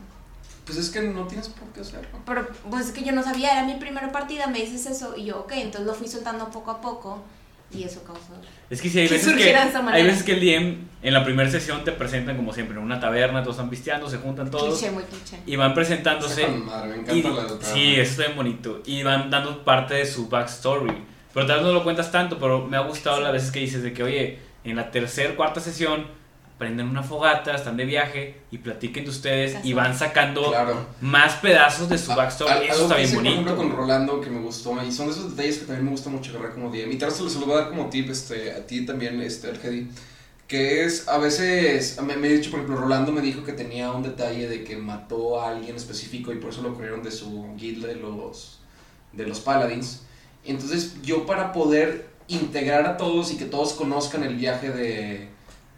Speaker 3: Pues es que no tienes por qué hacerlo.
Speaker 5: Pero pues es que yo no sabía, era mi primera partida, me dices eso y yo, ok, entonces lo fui soltando poco a poco y eso causó.
Speaker 2: Es que sí, hay veces que, hay veces que el DM en la primera sesión te presentan como siempre en una taberna, todos están pisteando, se juntan todos
Speaker 5: Cliché, muy cliché.
Speaker 2: y van presentándose.
Speaker 3: Madre, me
Speaker 2: Y,
Speaker 3: encanta la
Speaker 2: sí, eso bien bonito. Y van dando parte de su backstory. Pero tal vez no lo cuentas tanto, pero me ha gustado las veces que dices de que, oye, en la tercera, cuarta sesión, prenden una fogata, están de viaje y platiquen de ustedes y van sacando
Speaker 3: Claro.
Speaker 2: más pedazos de su backstory.
Speaker 3: Al-
Speaker 2: eso
Speaker 3: algo
Speaker 2: está bien
Speaker 3: hice, Por
Speaker 2: bonito.
Speaker 3: ejemplo, con Rolando que me gustó, y son de esos detalles que también me gusta mucho agarrar como DM. Y tal vez se los se los voy a dar como tip este, a ti también, este, Argedi. Que es, a veces, me, me he dicho, por ejemplo, Rolando me dijo que tenía un detalle de que mató a alguien específico y por eso lo corrieron de su guild de los, de los Paladins. Entonces, yo para poder integrar a todos y que todos conozcan el viaje de,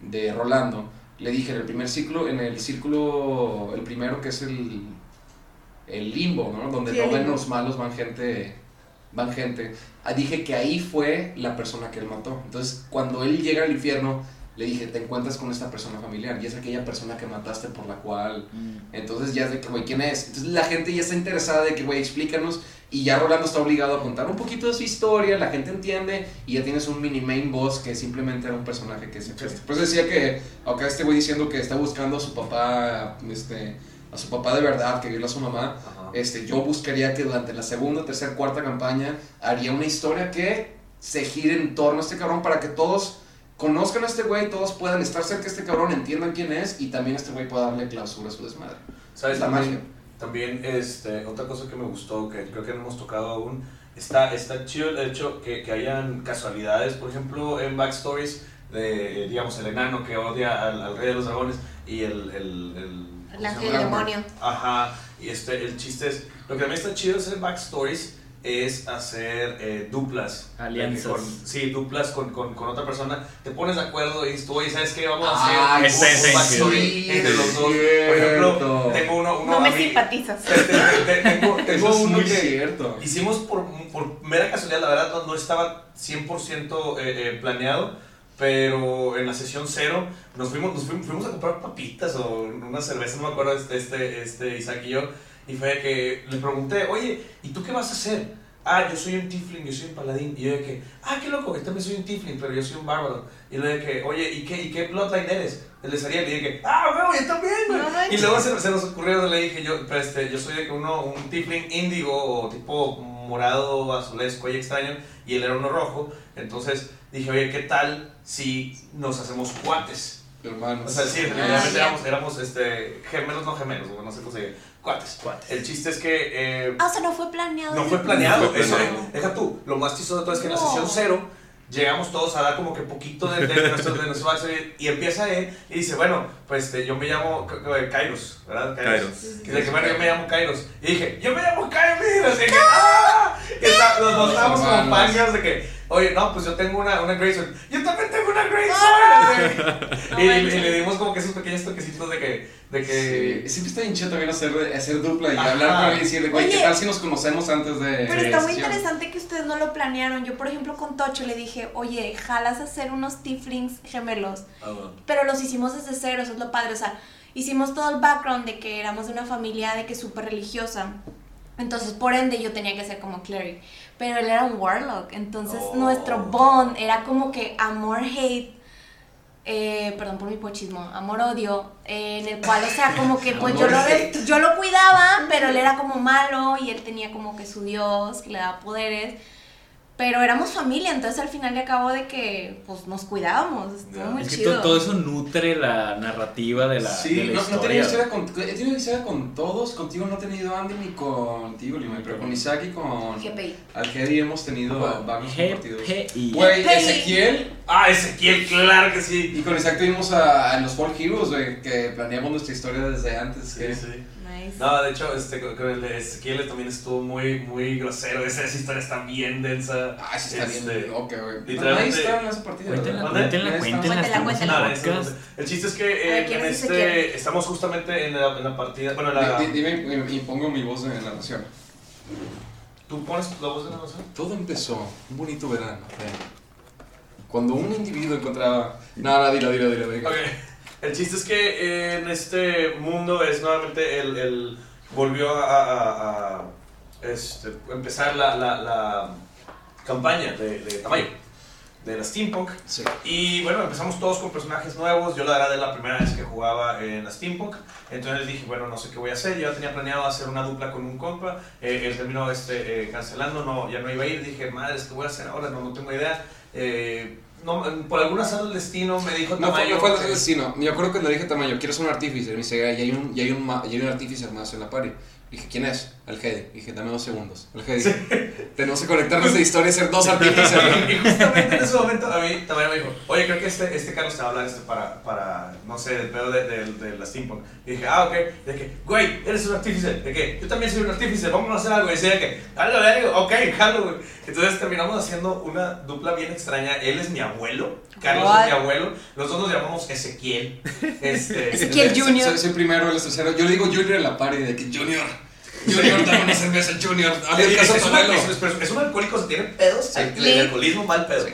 Speaker 3: de Rolando, le dije en el primer ciclo, en el círculo, el primero que es el, el limbo, ¿no? Donde
Speaker 5: Sí,
Speaker 3: no ven los malos, van gente, van gente. Ah, dije que ahí fue la persona que él mató. Entonces, cuando él llega al infierno, le dije, te encuentras con esta persona familiar y es aquella persona que mataste por la cual...
Speaker 2: Mm.
Speaker 3: Entonces ya es de que, güey, ¿quién es? Entonces la gente ya está interesada de que, güey, explícanos. Y ya Rolando está obligado a contar un poquito de su historia, la gente entiende y ya tienes un mini main boss que simplemente era un personaje que se presta. Por eso decía que acá este güey diciendo que está buscando a su papá, este, a su papá de verdad, que viola a su mamá.
Speaker 1: Ajá.
Speaker 3: Este, yo buscaría que durante la segunda, tercera, cuarta campaña haría una historia que se gire en torno a este cabrón para que todos conozcan a este güey, todos puedan estar cerca de este cabrón, entiendan quién es y también este güey pueda darle clausura a su desmadre.
Speaker 1: ¿Sabes?
Speaker 3: La magia.
Speaker 1: También este, otra cosa que me gustó, que creo que no hemos tocado aún, está, está chido el hecho que, que hayan casualidades, por ejemplo, en backstories de, digamos, el enano que odia al, al rey de los dragones y el... el, el
Speaker 5: El ángel demonio.
Speaker 1: Ajá, y este, el chiste es, lo que también está chido de hacer backstories es hacer eh, duplas.
Speaker 2: Alianzas.
Speaker 1: Con- sí, duplas con, con, con otra persona. Te pones de acuerdo y dices tú, oye, ¿sabes qué? Vamos a hacer un- backstory
Speaker 3: sí,
Speaker 1: entre los dos. Por ejemplo, tengo uno, uno
Speaker 5: No me
Speaker 1: mí-
Speaker 5: simpatizas.
Speaker 1: te- te- te- tengo, tengo
Speaker 3: Eso es
Speaker 1: uno
Speaker 3: muy
Speaker 1: que
Speaker 3: cierto.
Speaker 1: hicimos por, por mera casualidad, la verdad no, no estaba 100% eh, eh, planeado, pero en la sesión cero nos fuimos, nos fuimos, fuimos a comprar papitas o una cerveza, no me acuerdo, este, este, este Isaac y yo, y fue que le pregunté, oye, ¿y tú qué vas a hacer? Ah, yo soy un tiefling, yo soy un paladín. Y yo de que, ah, qué loco, yo también soy un tiefling, pero yo soy un bárbaro. Y luego de que, oye, ¿y qué, y qué bloodline eres? Él les haría, le dije ah, huevo, yo también, güey.
Speaker 5: No manches.
Speaker 1: y luego se, se nos ocurrió, le dije, yo, pero este, yo soy de que uno, un tiefling índigo o tipo morado, azulesco y extraño, y él era uno rojo. Entonces dije, oye, ¿qué tal si nos hacemos cuates?
Speaker 3: Hermanos.
Speaker 1: O sea, sí,
Speaker 5: Ah,
Speaker 1: éramos, éramos este, gemelos, no gemelos, no sé cómo se dice, cuates.
Speaker 2: Cuates.
Speaker 1: El chiste es que... eh,
Speaker 5: Ah, o sea, no fue planeado.
Speaker 1: no fue planeado,
Speaker 3: No fue
Speaker 1: eso,
Speaker 3: planeado.
Speaker 1: deja tú. Lo más chistoso de todo es que en la sesión cero llegamos todos a dar como que poquito de, de nuestro, de nuestro backstory y empieza él y dice, bueno, pues este, yo me llamo Kairos, ¿verdad?
Speaker 4: Kairos.
Speaker 1: Y dice que bueno, yo me llamo Kairos. Y dije, yo me llamo Kairos, así que, ¡ah! Y está- los dos estábamos como pangas de que, oye, no, pues yo tengo una, una Grayson. Yo también tengo una Grayson.
Speaker 5: No
Speaker 1: y, y- le dimos como que esos pequeños toquecitos de que, de que
Speaker 3: Sí, siempre está bien chido también hacer, hacer dupla y
Speaker 1: Ajá.
Speaker 3: hablar con y decirle, güey, ¿qué tal si nos conocemos antes de
Speaker 5: Pero está muy interesante que ustedes no lo planearon. Yo, por ejemplo, con Tocho le dije, oye, jalas a hacer unos tieflings gemelos. Pero los hicimos desde cero, eso es lo padre. O sea, hicimos todo el background de que éramos de una familia de que súper religiosa. Entonces, por ende, yo tenía que ser como cleric. Pero él era un warlock. Entonces,
Speaker 1: Oh.
Speaker 5: nuestro bond era como que amor-hate. eh, perdón por mi pochismo, amor-odio, eh, en el cual, o sea, como que pues yo lo, yo lo cuidaba, pero él era como malo y él tenía como que su dios que le daba poderes. Pero éramos familia, entonces al final y acabo de que pues nos cuidábamos, estuvo
Speaker 1: Ya.
Speaker 5: muy
Speaker 2: Es que
Speaker 5: chido.
Speaker 2: to- todo eso nutre la narrativa de la,
Speaker 3: Sí,
Speaker 2: de la
Speaker 3: no, no
Speaker 2: historia.
Speaker 3: tenía historia con, he tenido historia con todos, contigo no he tenido Andy ni contigo, Limay, pero con Isaac y con
Speaker 5: GPI.
Speaker 3: Algedi hemos tenido varios compartidos.
Speaker 2: GPI.
Speaker 3: Güey. Ezequiel
Speaker 1: Ah, Ezequiel, claro que sí.
Speaker 3: y con Isaac tuvimos a, a los Fall Heroes, güey, que planeamos nuestra historia desde antes. que-
Speaker 1: sí.
Speaker 5: Nice.
Speaker 1: No, de hecho, este, con el de Ezequiel también estuvo muy, muy grosero. Esa, esa historia está bien densa.
Speaker 3: Ah, sí está
Speaker 1: Este,
Speaker 3: bien loca, güey.
Speaker 1: literalmente-
Speaker 3: Ahí está en esa partida.
Speaker 2: Cuéntenla, cuéntenla, cuéntenla.
Speaker 1: No,
Speaker 2: el
Speaker 1: chiste es que
Speaker 5: A ver,
Speaker 1: en,
Speaker 5: ¿quién
Speaker 1: en
Speaker 5: es
Speaker 1: este, estamos justamente en la, en la partida. Bueno, la,
Speaker 3: Di- di- Dime y- pongo mi voz en la narración.
Speaker 1: ¿tú pones la voz de la narración?
Speaker 3: Todo empezó un bonito verano. Cuando un individuo encontraba. No, no, dilo, dilo, dilo. venga.
Speaker 1: Ok. El chiste es que eh, en este mundo es nuevamente el. el volvió a, a- a, este, empezar la, la, la campaña de, de Tamayo, de la Steampunk.
Speaker 3: Sí.
Speaker 1: Y bueno, empezamos todos con personajes nuevos. Yo la verdad es la primera vez que jugaba en la Steampunk. Entonces dije, bueno, no sé qué voy a hacer. Yo ya tenía planeado hacer una dupla con un compa. Eh, él terminó este, eh, cancelando, no, ya no iba a ir. Dije, madre, ¿qué voy a hacer ahora? No, no tengo idea. Eh, no, por alguna razón del destino me dijo
Speaker 3: No fue,
Speaker 1: Tamayo
Speaker 3: no fue el
Speaker 1: que-
Speaker 3: destino. Yo creo que le dije Tamayo, quiero ser un artífice. Me dice, "Ah, y hay un, y hay un, y hay un artífice más en la party. Dije, ¿quién es? El Hedy. Dije, dame dos segundos. El Hedy. Tenemos que conectarnos de historia y ser dos artífices. ¿no?
Speaker 1: y justamente en ese momento a mí también me dijo, oye, creo que este, este Carlos te va a hablar este para, para no sé, el pedo de, de, de la steampunk. Y dije, ah, ok. Y dije, güey, eres un artífice. ¿De qué? Yo también soy un artífice, vamos a hacer algo. Y decía que, algo, algo, ok, jalo, güey. Entonces terminamos haciendo una dupla bien extraña. Él es mi abuelo, Carlos
Speaker 5: What?
Speaker 1: es mi abuelo. Los dos nos llamamos Ezequiel. Este,
Speaker 5: Ezequiel Junior.
Speaker 3: Soy, soy primero, él es tercero. Yo le digo Junior en la party, de que Junior. Junior, dame una cerveza, Junior. Hazle
Speaker 1: es,
Speaker 3: a
Speaker 1: es un, es- es- es un alcohólico, tiene pedos,
Speaker 3: Sí.
Speaker 1: el, el alcoholismo mal pedo.
Speaker 5: Sí.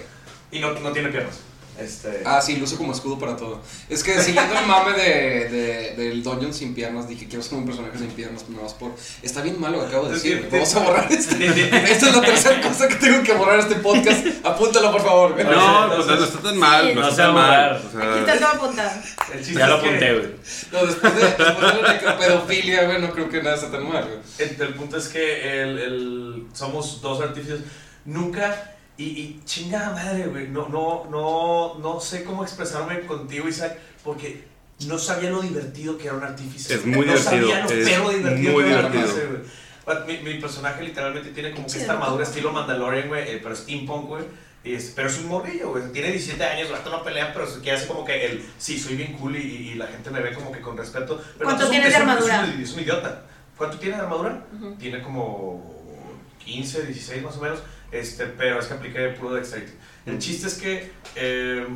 Speaker 1: Y no, no tiene piernas. Este,
Speaker 3: Ah, sí, lo uso como escudo para todo. Es que siguiendo el mame de, de- del Dungeon sin piernas, dije quiero ser un personaje sin piernas, nada más por. Está bien malo lo que acabo de decir. Vamos a borrar esto. Esta es la tercera cosa que tengo que borrar este podcast. Apúntalo, por favor.
Speaker 4: No,
Speaker 1: Entonces-
Speaker 4: pues no está tan mal,
Speaker 5: Sí.
Speaker 4: no,
Speaker 2: No
Speaker 4: está
Speaker 2: se va
Speaker 4: tan
Speaker 2: a
Speaker 4: mal. o sea,
Speaker 5: Aquí está todo apuntado.
Speaker 1: el chiste
Speaker 2: Ya lo apunté, güey.
Speaker 3: No, después de, después de la necropedofilia, güey, no creo que nada está tan mal, güey.
Speaker 1: El, el punto es que el, el- somos dos artífices. Nunca. Y, y chingada madre, güey. No, no, no, no sé cómo expresarme contigo, Isaac, porque no sabía lo divertido que era un artífice.
Speaker 4: Es muy
Speaker 1: no
Speaker 4: divertido,
Speaker 1: sabía lo
Speaker 4: es
Speaker 1: perro divertido
Speaker 4: muy
Speaker 1: que era
Speaker 4: divertido.
Speaker 1: artífice, güey. But Mi, mi personaje literalmente tiene como que esta armadura estilo Mandalorian, güey, eh, pero steampunk, güey. Y es- pero es un morrillo, güey. Tiene 17 años, rato no pelea, pero se quiere hacer como que el. Sí, soy bien cool y, y la gente me ve como que con respeto. Pero
Speaker 5: ¿Cuánto
Speaker 1: es es
Speaker 5: de armadura?
Speaker 1: Es un, es un idiota. ¿Cuánto tiene de armadura?
Speaker 5: Ujú.
Speaker 1: Tiene como 15, 16 más o menos, este, pero es que apliqué puro dexterity. El chiste es que, eh,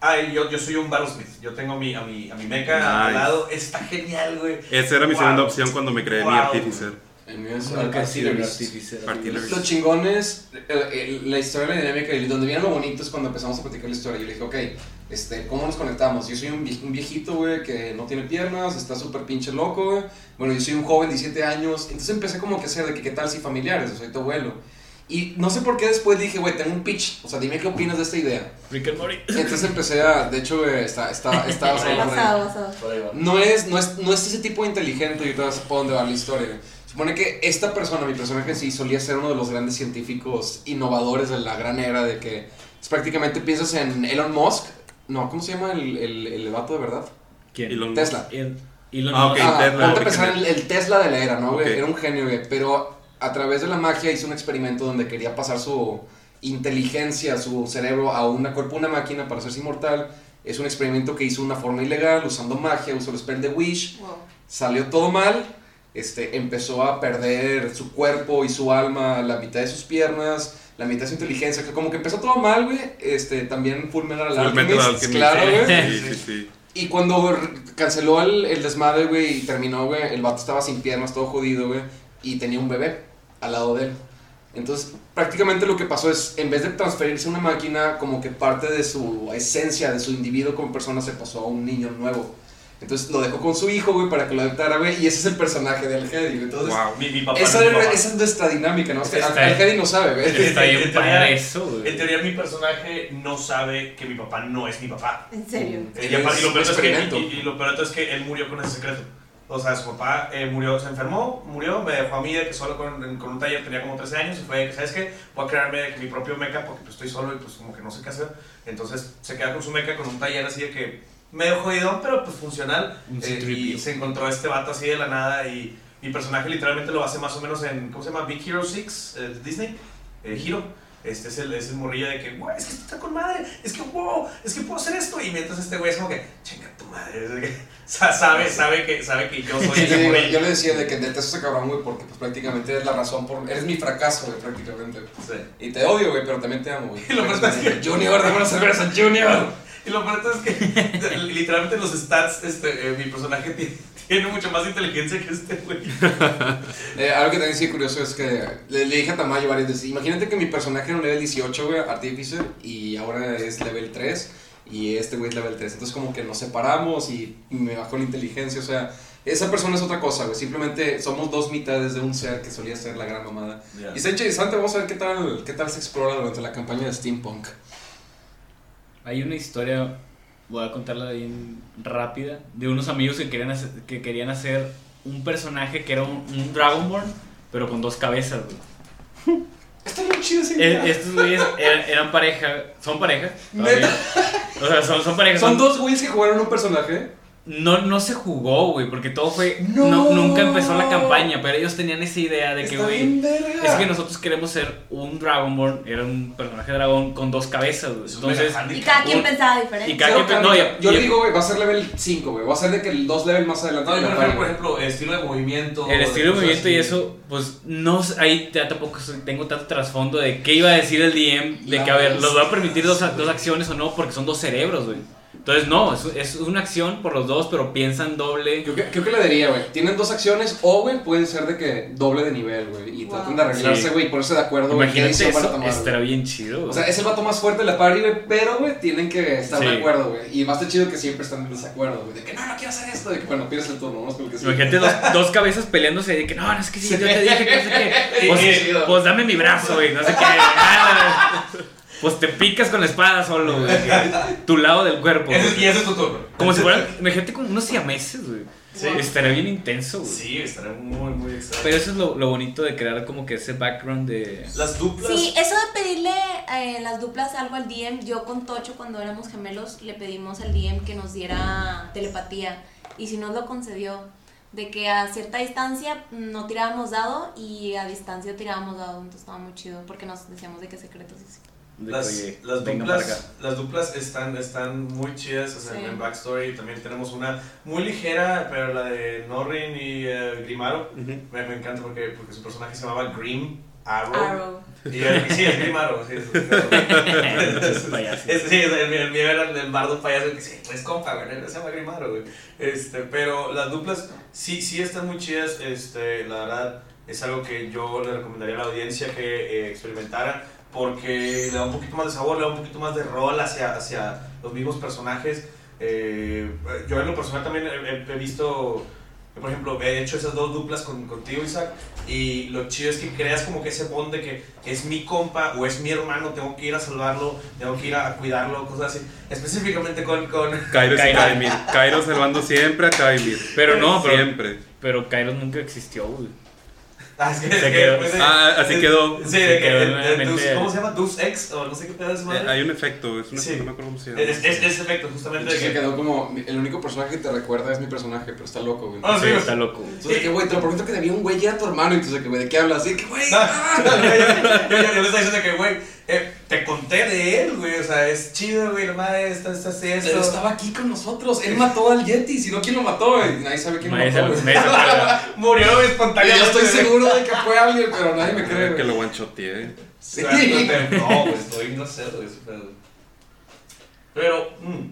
Speaker 1: ay, yo, yo soy un Battlesmith, yo tengo mi, a mi, a mi mecha al
Speaker 4: Nice.
Speaker 1: lado, está genial, güey.
Speaker 4: Esa era mi
Speaker 1: Wow.
Speaker 4: segunda opción cuando me creé mi
Speaker 1: Wow.
Speaker 4: artificer.
Speaker 3: El mío es.
Speaker 4: Artillery.
Speaker 3: Lo chingón es eh, eh, la historia, la dinámica y donde viene lo bonito es cuando empezamos a platicar la historia. Yo le dije, ok, este, ¿cómo nos conectamos? Yo soy un, vie- un viejito, güey, que no tiene piernas, está súper pinche loco, güey. Bueno, yo soy un joven de 17 años. Entonces empecé como que a hacer de que qué tal si familiares, soy tu abuelo. Y no sé por qué después dije, güey, tengo un pitch. O sea, dime qué opinas de esta idea.
Speaker 2: Rick and Morty.
Speaker 3: Entonces empecé a, de hecho, güey, está, está, está. No es, no es, no es ese tipo de inteligente, y te vas a por dónde va la historia. güey. Supone que esta persona, mi personaje sí, solía ser uno de los grandes científicos innovadores de la gran era de que es prácticamente piensas en Elon Musk. No, ¿cómo se llama el, el, el vato de verdad?
Speaker 2: ¿Quién?
Speaker 4: Elon
Speaker 3: Tesla.
Speaker 2: El- Elon
Speaker 4: Ah,
Speaker 2: Musk.
Speaker 4: ok.
Speaker 3: Ah,
Speaker 4: Tesla,
Speaker 3: ponte a pensar en el, el Tesla de la era, ¿no, güey?
Speaker 4: Ok.
Speaker 3: Era un genio, güey. Pero a través de la magia hizo un experimento donde quería pasar su inteligencia, su cerebro a una cuerpo, una máquina para hacerse inmortal. Es un experimento que hizo de una forma ilegal, usando magia, usó el spell de Wish.
Speaker 5: Wow.
Speaker 3: salió todo mal, este, empezó a perder su cuerpo y su alma, la mitad de sus piernas, la mitad de su inteligencia, que como que empezó todo mal, güey, este, también Full Metal Alchemist, claro, güey.
Speaker 4: Sí, sí, sí.
Speaker 3: Y cuando canceló el, el desmadre, güey, y terminó, güey, el vato estaba sin piernas, todo jodido, güey, y tenía un bebé al lado de él. Entonces, prácticamente lo que pasó es, en vez de transferirse a una máquina, como que parte de su esencia, de su individuo como persona, se pasó a un niño nuevo. Entonces lo dejó con su hijo, güey, para que lo adoptara, güey, y ese es el personaje de Algedi. Entonces,
Speaker 4: Wow.
Speaker 1: Mi, mi papá
Speaker 3: esa,
Speaker 1: no es mi
Speaker 3: era-
Speaker 1: papá.
Speaker 3: esa es nuestra dinámica, ¿no? O sea, Algedi no sabe, güey.
Speaker 2: Está
Speaker 1: En
Speaker 2: bien
Speaker 1: teoría-
Speaker 2: padre eso, güey.
Speaker 1: En teoría mi personaje no sabe que mi papá no es mi papá.
Speaker 5: En serio.
Speaker 3: Es
Speaker 1: y, lo peor es que, y lo peor es que él murió con ese secreto. O sea, su papá eh, murió, se enfermó, murió, me dejó a mí de que solo con, con un taller tenía como 13 años y fue de que, ¿sabes qué? Voy a crearme de que mi propio mecha porque pues, estoy solo y pues como que no sé qué hacer. Entonces se queda con su mecha con un taller así de que medio jodido, pero pues funcional.
Speaker 2: Un
Speaker 1: Eh, y
Speaker 2: C-3PO.
Speaker 1: se encontró este vato así de la nada y mi personaje literalmente lo hace más o menos en, ¿cómo se llama? Big Hero 6, eh, Disney, eh, Hero. Este es el, es el morrillo de que, güey, es que esto está con madre, es que, wow, es que puedo hacer esto. Y mientras este güey es como que, chinga tu madre, es que, o sea, sabe, sabe que, sabe que yo soy ese morrillo.
Speaker 3: yo le decía de que detesto a ese cabrón, güey, porque pues prácticamente eres la razón por... Eres mi fracaso, güey, prácticamente.
Speaker 1: Sí.
Speaker 3: Y te odio, güey, pero también te amo, güey.
Speaker 1: Y lo peor es que-
Speaker 3: Junior, dame una cerveza, Junior.
Speaker 1: Y lo peor es que literalmente en los stats, este, eh, mi personaje tiene, tiene mucho más inteligencia que este güey.
Speaker 3: Eh, algo que también sí curioso es que le, le dije a Tamayo varias veces, imagínate que mi personaje era un level 18, güey, Artificer, y ahora es level 3, y este güey es level 3. Entonces como que nos separamos y me bajó la inteligencia, o sea, esa persona es otra cosa, güey. Simplemente somos dos mitades de un ser que solía ser la gran mamada. Y está interesante, vamos a ver qué tal, qué tal se explora durante la campaña de Steampunk.
Speaker 2: Hay una historia, voy a contarla bien rápida, de unos amigos que querían hacer, que querían hacer un personaje que era un, un Dragonborn, pero con dos cabezas, güey.
Speaker 3: Está bien chido ese
Speaker 2: Eh. Estos güeyes eran, eran pareja, son pareja. O sea, son, son pareja.
Speaker 3: Son dos güeyes que jugaron un personaje.
Speaker 2: No, no se jugó, güey, porque todo fue.
Speaker 3: No.
Speaker 2: no- nunca empezó la campaña, pero ellos tenían esa idea de que, güey. Es que nosotros queremos ser un Dragonborn, era un personaje dragón con dos cabezas, güey. Entonces.
Speaker 5: Y cada quien
Speaker 2: Un-
Speaker 5: pensaba diferente.
Speaker 2: y cada
Speaker 3: Cero
Speaker 2: quien-
Speaker 3: cambio.
Speaker 2: no, ya-
Speaker 3: yo
Speaker 2: ya-
Speaker 3: le digo, güey, va a ser level 5, güey. Va a ser de que el 2 level más adelante.
Speaker 1: No, yo refiero, por ejemplo, estilo de movimiento.
Speaker 2: el estilo de movimiento y eso, pues no ahí ya tampoco tengo tanto trasfondo de qué iba a decir el DM, de que a ver, los va a permitir dos, dos acciones o no, porque son dos cerebros, güey. Entonces, no, es, es una acción por los dos, pero piensan doble.
Speaker 3: Creo que, creo que le diría, güey. Tienen dos acciones o, güey, pueden ser de que doble de nivel, güey. Y
Speaker 5: Wow.
Speaker 3: tratan de arreglarse,
Speaker 2: Sí.
Speaker 3: güey, y ponerse de acuerdo,
Speaker 2: Imagínate eso,
Speaker 3: tomar, güey.
Speaker 2: estará bien chido.
Speaker 3: O sea, es el vato más fuerte de la party, güey, pero, güey, tienen que estar
Speaker 2: Sí.
Speaker 3: de acuerdo, güey. Y va a estar chido que siempre están en desacuerdo, güey. De que no, no quiero hacer esto. De que, bueno, pierdes el turno, sí.
Speaker 2: Imagínate dos, dos cabezas peleándose de que no, no es que sí, yo te dije que no sé qué. Pues,
Speaker 3: Sí,
Speaker 2: pues dame mi brazo, güey, no sé qué. Pues te picas con la espada solo, güey. Tu lado del cuerpo.
Speaker 1: Ese- y ese es tu turno.
Speaker 2: Como si fueran, imagínate como unos siameses, güey.
Speaker 1: Sí.
Speaker 2: Estaría bien intenso, güey.
Speaker 1: Sí, estaría muy, muy extraño.
Speaker 2: Pero eso es lo, lo bonito de crear como que ese background de...
Speaker 1: Las duplas.
Speaker 5: Sí, eso de pedirle eh, las duplas algo al DM, yo con Tocho cuando éramos gemelos le pedimos al DM que nos diera telepatía y si nos lo concedió, de que a cierta distancia no tirábamos dado y a distancia tirábamos dado, entonces estaba muy chido porque nos decíamos de que secretos y así.
Speaker 2: De
Speaker 1: Las,
Speaker 2: que,
Speaker 1: las, duplas, las duplas están, están muy chidas o sea,
Speaker 5: Sí.
Speaker 1: en Backstory. También tenemos una muy ligera, pero la de Norrin y eh, Grimaro.
Speaker 4: Ujú.
Speaker 1: Me, me encanta porque, porque su personaje se llamaba Grim Arrow.
Speaker 5: Arrow.
Speaker 1: Y el, sí, es Grim Arrow. Sí, es, es- sí, el, el mío era el, el bardo payaso que sí, pues compa, güey, se llama Grim Arrow, güey. Este, pero las duplas sí, sí están muy chidas. Este, la verdad, es algo que yo le recomendaría a la audiencia que eh, experimentara porque le da un poquito más de sabor, le da un poquito más de rol hacia, hacia los mismos personajes. Eh, yo en lo personal también he, he- visto, por ejemplo, he hecho esas dos duplas con, contigo, Isaac, y lo chido es que creas como que ese bond de que es mi compa o es mi hermano, tengo que ir a salvarlo, tengo que ir a, cuidarlo, cosas así. Específicamente con... con
Speaker 4: Kairos y
Speaker 2: Kairos.
Speaker 4: Kaimir. Kairos salvando siempre a Kaimir.
Speaker 2: Pero no, pero,
Speaker 4: Siempre.
Speaker 2: pero Kairos nunca existió, güey.
Speaker 1: Ah, es que,
Speaker 2: Se
Speaker 1: es que
Speaker 2: quedó.
Speaker 4: Ah, así
Speaker 1: de-
Speaker 4: quedó.
Speaker 1: Sí,
Speaker 2: Se
Speaker 1: de
Speaker 2: quedó
Speaker 1: de- ¿cómo se llama? Deus Ex o no sé qué pedazo
Speaker 4: Eh,
Speaker 1: madre.
Speaker 4: hay un efecto, es una
Speaker 1: Sí.
Speaker 4: no me acuerdo cómo se llama.
Speaker 1: Es, es, es ese efecto, justamente de
Speaker 3: Se
Speaker 1: que...
Speaker 3: quedó como, el único personaje que te recuerda es mi personaje, pero está loco, güey.
Speaker 1: Ah,
Speaker 2: Sí,
Speaker 1: sí,
Speaker 2: está loco.
Speaker 3: Entonces, que, güey, te lo prometo que debía un güey y era tu hermano. Y entonces, que, güey, ¿de qué hablas? Y que, güey,
Speaker 1: No,
Speaker 3: ah,
Speaker 1: yo, yo, yo, yo le estaba diciendo que, güey, eh, te conté de él, güey, o sea, es chido, güey, la madre, esto, esto, esto, esto.
Speaker 3: estaba aquí con nosotros. Él mató al Yeti. Si no, ¿quién lo mató? güey? Nadie sabe quién
Speaker 2: Nadie
Speaker 3: lo mató.
Speaker 2: sabe-
Speaker 3: güey.
Speaker 1: Murió
Speaker 3: Y yo
Speaker 1: espontáneamente.
Speaker 3: estoy seguro de que fue alguien, pero nadie me cree.
Speaker 4: que
Speaker 3: güey.
Speaker 4: lo one-shoteé.
Speaker 3: Sí.
Speaker 1: No, güey, estoy grosero, güey, ese pedo. Pero, mm,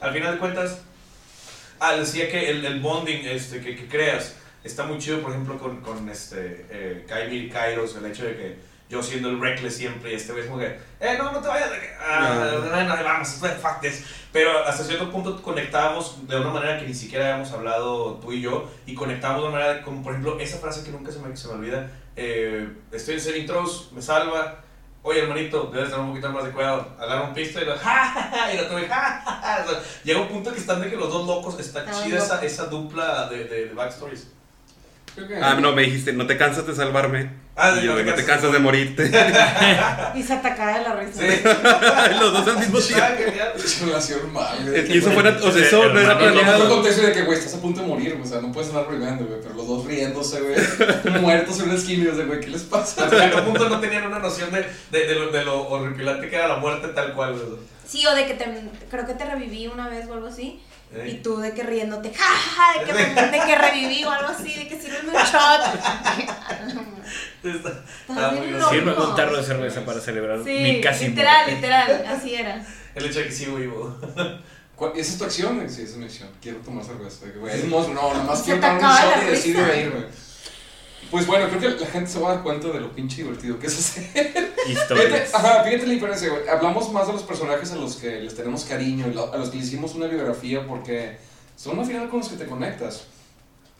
Speaker 1: al final de cuentas, ah, decía que el, el bonding este, que, que creas está muy chido, por ejemplo, con, con este, eh, Kairos, el hecho de que yo siendo el reckless siempre y este güey es como que, eh, no, no te vayas, de que, ah,
Speaker 4: No.
Speaker 1: no, no, vamos, fuck this. Pero hasta cierto punto conectábamos de una manera que ni siquiera habíamos hablado tú y yo, y conectábamos de una manera como, por ejemplo, esa frase que nunca se me, se me olvida, eh, estoy en saving throws, me salva, oye hermanito, debes tener un poquito más de cuidado, agarra un pisto y lo, ja, ja, ja, y lo tuve, ja, ja, ja. O sea, llega un punto que están de que los dos locos, está
Speaker 5: Ah,
Speaker 1: chida esa,
Speaker 5: loco.
Speaker 1: esa dupla de, de, de backstories.
Speaker 4: Ah, no, me dijiste, no te cansas de salvarme.
Speaker 1: Ah,
Speaker 4: Y yo,
Speaker 1: no te
Speaker 4: no te
Speaker 1: cansas.
Speaker 4: de morirte.
Speaker 5: Y se atacaba de la risa.
Speaker 1: Sí.
Speaker 4: Los dos al mismo tiempo.
Speaker 1: Ah.
Speaker 3: Es relación mal.
Speaker 4: Y eso fuera, o sea, eso no era
Speaker 2: Hermano,
Speaker 3: No, no,
Speaker 4: planeado.
Speaker 3: no contexto de que, güey, estás a punto de morir, o sea, no puedes andar riendo, güey, pero los dos riéndose, güey, muertos en una esquina, güey, ¿qué les pasa?
Speaker 1: Hasta cierto punto no tenían una noción de, de, de, lo, de lo horripilante que era la muerte tal cual. güey.
Speaker 5: Sí, o de que te, creo que te reviví una vez o algo así.
Speaker 1: Eh.
Speaker 5: Y tú de que riéndote, jaja, de que, de que reviví o algo así, de que sirve un shot.
Speaker 1: Está, está muy.
Speaker 2: Sirve un tarro de cerveza para celebrar
Speaker 5: Sí,
Speaker 2: mi casi
Speaker 5: literal,
Speaker 2: muerte.
Speaker 5: literal, así era.
Speaker 1: El hecho de que sigo vivo.
Speaker 3: ¿Cuál- ¿Esa es tu acción? Sí, esa es mi acción. Quiero tomar cerveza. de que, Güey, es monstruo. No, nada más quiero tomar un shot y decido
Speaker 5: risa.
Speaker 3: Pues bueno, creo que la gente se va a dar cuenta de lo pinche divertido que es hacer. Fíjate,
Speaker 2: Historias.
Speaker 3: ajá, fíjate la diferencia, güey. Hablamos más de los personajes a los que les tenemos cariño, a los que le hicimos una biografía porque son al final con los que te conectas.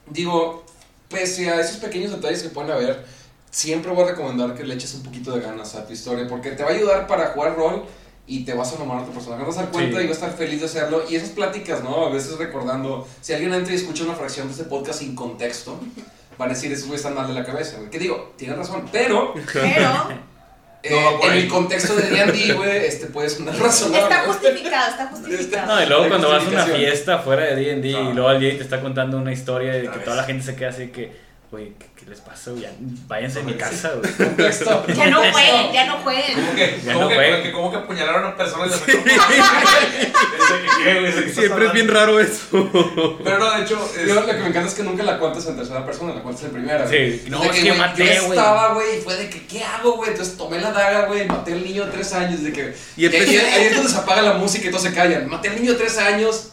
Speaker 3: Digo, pese a esos pequeños detalles que pueden haber, siempre voy a recomendar que le eches un poquito de ganas a tu historia porque te va a ayudar para jugar rol y te vas a enamorar de tu personaje. Vas a dar cuenta
Speaker 2: Sí.
Speaker 3: y vas a estar feliz de hacerlo. Y esas pláticas, ¿no? A veces recordando, si alguien entra y escucha una fracción de este podcast sin contexto, van a decir, esos güeyes están mal de la cabeza. güey. Que digo, tienen razón, pero
Speaker 5: Pero
Speaker 3: eh,
Speaker 1: No
Speaker 3: en el contexto de D&D, güey, este puede sonar razonable.
Speaker 5: está justificado, está justificado.
Speaker 2: No, y luego cuando vas a una fiesta fuera de D&D
Speaker 1: No.
Speaker 2: y luego alguien te está contando una historia y que toda la gente se queda así que Güey, ¿qué, qué les pasa? Ya, váyanse a mi casa, güey.
Speaker 5: Ya no jueguen, ya no jueguen.
Speaker 1: ¿Cómo que,
Speaker 2: Ya
Speaker 1: cómo
Speaker 2: no
Speaker 1: que,
Speaker 2: fue.
Speaker 1: como que, como que apuñalaron a personas y les metió- ¿De qué, qué, güey? ¿De qué estás
Speaker 4: Siempre es bien raro eso.
Speaker 1: Pero no, de hecho, es-
Speaker 3: Yo lo que me encanta es que nunca la cuentas en tercera persona, la cuentas en primera. güey.
Speaker 2: Sí, no, es que
Speaker 3: güey,
Speaker 2: maté,
Speaker 3: Yo estaba, güey, y fue de que, ¿qué hago, güey? Entonces tomé la daga, güey, maté al niño de tres años. De que,
Speaker 4: Y
Speaker 3: ahí,
Speaker 4: empecé-
Speaker 3: ahí es donde se apaga la música y todos se callan. Maté al niño de tres años.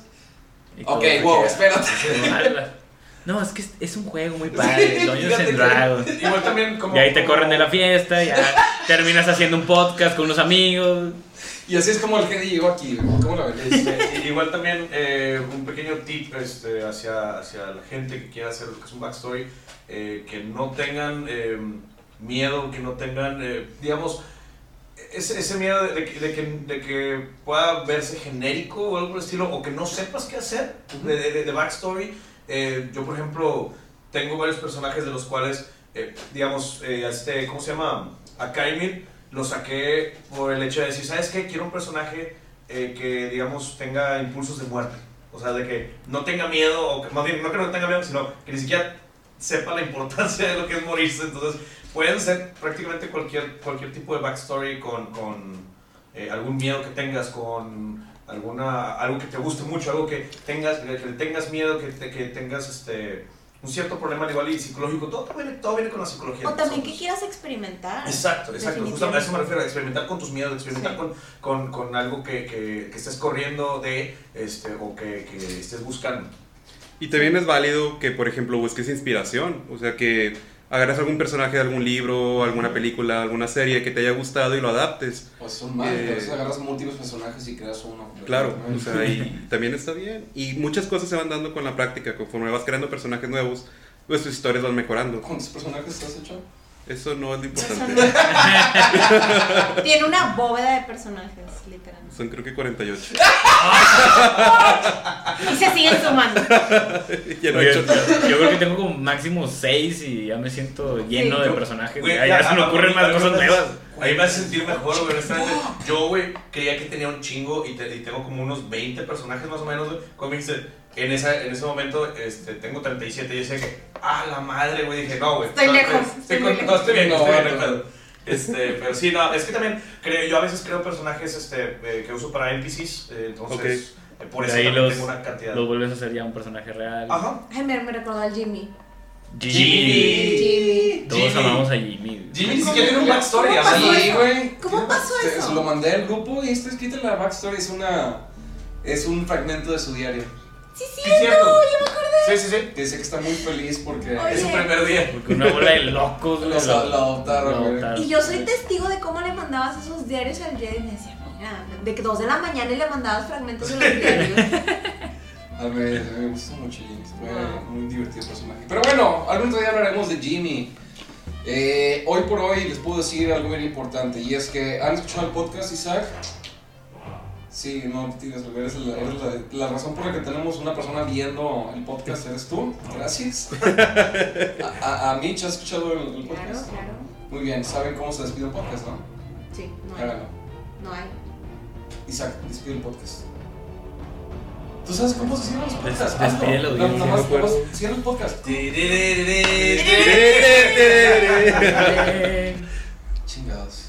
Speaker 2: Y
Speaker 3: Ok, wow, espérate.
Speaker 2: No, es que es, es un juego muy padre. Dungeons
Speaker 1: fíjate
Speaker 2: and
Speaker 1: que-
Speaker 2: Dragons.
Speaker 1: Igual también como...
Speaker 2: Y ahí te corren de la fiesta, ya terminas haciendo un podcast con unos amigos.
Speaker 3: Y así es como el Gedi llegó aquí. ¿Cómo la ves?
Speaker 1: Este, igual también eh, un pequeño tip este, hacia, hacia la gente que quiera hacer lo que es un backstory, eh, que no tengan eh, miedo, que no tengan, eh, digamos, ese, ese miedo de, de que, de, que, de que pueda verse genérico o algo por el estilo, o que no sepas qué hacer de, de, de backstory. Eh, yo, por ejemplo, tengo varios personajes de los cuales, eh, digamos, eh, este, ¿cómo se llama? A Kaimir lo saqué por el hecho de decir, ¿sabes qué? Quiero un personaje que, digamos, tenga impulsos de muerte. O sea, de que no tenga miedo, o más bien, no que no tenga miedo, sino que ni siquiera sepa la importancia de lo que es morirse. Entonces, pueden ser prácticamente cualquier, cualquier tipo de backstory con, algún miedo que tengas, con alguna, algo que te guste mucho, algo que tengas, que tengas miedo, que, te- que tengas este, un cierto problema al igual y psicológico. Todo, viene, todo viene con la psicología.
Speaker 5: O también que quieras experimentar.
Speaker 1: Exacto, exacto. Justo a eso me refiero, a experimentar con tus miedos, experimentar
Speaker 5: Sí.
Speaker 1: con, con, con algo que, que, que estés corriendo de este, o que, que estés buscando.
Speaker 4: Y también es válido que, por ejemplo, busques inspiración. O sea, que agarres algún personaje de algún libro, alguna película, alguna serie que te haya gustado y lo adaptes.
Speaker 3: Pues son más,
Speaker 4: Eh,
Speaker 3: entonces agarras múltiples personajes y creas uno.
Speaker 4: Claro, o sea, y también está bien. Y muchas cosas se van dando con la práctica. Conforme vas creando personajes nuevos, pues tus historias van mejorando.
Speaker 3: ¿Cuántos personajes has hecho?
Speaker 4: Eso no es lo importante.
Speaker 5: no- Tiene una bóveda de personajes, literal.
Speaker 4: Son creo que 48.
Speaker 5: Y se siguen sumando.
Speaker 4: Ya no he
Speaker 2: Oye,
Speaker 4: hecho-
Speaker 2: yo, yo creo que tengo como máximo 6 y ya me siento lleno
Speaker 5: Sí.
Speaker 2: de personajes.
Speaker 1: Güey,
Speaker 2: ya, ya
Speaker 1: ya,
Speaker 2: se me ocurren más cosas nuevas.
Speaker 1: Ahí me hace sentir mejor, güey, honestamente. Yo, güey, creía que tenía un chingo y, te- y tengo como unos 20 personajes más o menos, güey. Dijiste, en, esa, en ese momento este, tengo 37 y yo sé que, ah, la madre, güey, dije, no, güey.
Speaker 5: Estoy
Speaker 1: no,
Speaker 5: lejos,
Speaker 1: Estoy,
Speaker 5: estoy
Speaker 1: con-
Speaker 5: muy
Speaker 1: no, estoy bien,
Speaker 3: lejos.
Speaker 1: estoy bien,
Speaker 3: No,
Speaker 1: no
Speaker 3: no.
Speaker 1: Este, pero sí, no, es que también creo, yo a veces creo personajes este, eh, que uso para NPCs, eh, entonces eh, por eso
Speaker 2: ahí
Speaker 1: también
Speaker 2: los-
Speaker 1: tengo una cantidad.
Speaker 2: Lo vuelves a hacer ya un personaje real.
Speaker 1: Ajá.
Speaker 5: Ay, me, me recordó al Jimmy.
Speaker 2: Jimmy.
Speaker 5: Jimmy.
Speaker 2: Todos
Speaker 1: Jimmy.
Speaker 2: amamos a Jimmy.
Speaker 1: Jimmy ni siquiera tiene un backstory,
Speaker 5: ¿Cómo
Speaker 1: o sea,
Speaker 5: pasó
Speaker 3: Sí,
Speaker 5: eso?
Speaker 3: güey.
Speaker 5: ¿Cómo pasó
Speaker 3: Se-
Speaker 5: eso?
Speaker 3: Se lo mandé al grupo y está escrito en la backstory. Es una. Es un fragmento de su diario.
Speaker 5: Sí, sí,
Speaker 1: Sí, cierto.
Speaker 5: yo me acordé.
Speaker 1: Sí, sí, sí.
Speaker 3: Que dice que está muy feliz porque.
Speaker 5: Oye.
Speaker 1: Es su primer día.
Speaker 2: Porque una bola de locos lo,
Speaker 3: lo adoptaron, güey.
Speaker 5: Y yo soy testigo de cómo le mandabas esos diarios al Jedi y me decía, mira, de que dos de la mañana y le mandabas fragmentos de los diarios.
Speaker 3: A ver, me gusta mucho Jimmy. Fue muy divertido personaje. Pero bueno, algún día hablaremos de Jimmy. Eh, hoy por hoy les puedo decir algo bien importante y es que ¿han escuchado el podcast, Isaac? Sí, no tienes eres, la, eres la, la razón por la que tenemos una persona viendo el podcast, eres tú. Gracias. A, a, a Mitch, ¿has escuchado el, el
Speaker 5: claro,
Speaker 3: podcast?
Speaker 5: claro.
Speaker 3: Muy bien, saben cómo se despide un podcast, ¿no?
Speaker 5: Sí, no hay.
Speaker 3: Háganlo.
Speaker 5: No hay.
Speaker 3: Isaac, despide el podcast. ¿Tú sabes cómo se cierran los podcasts? No,
Speaker 4: no,
Speaker 3: cierran los.
Speaker 2: Chingados.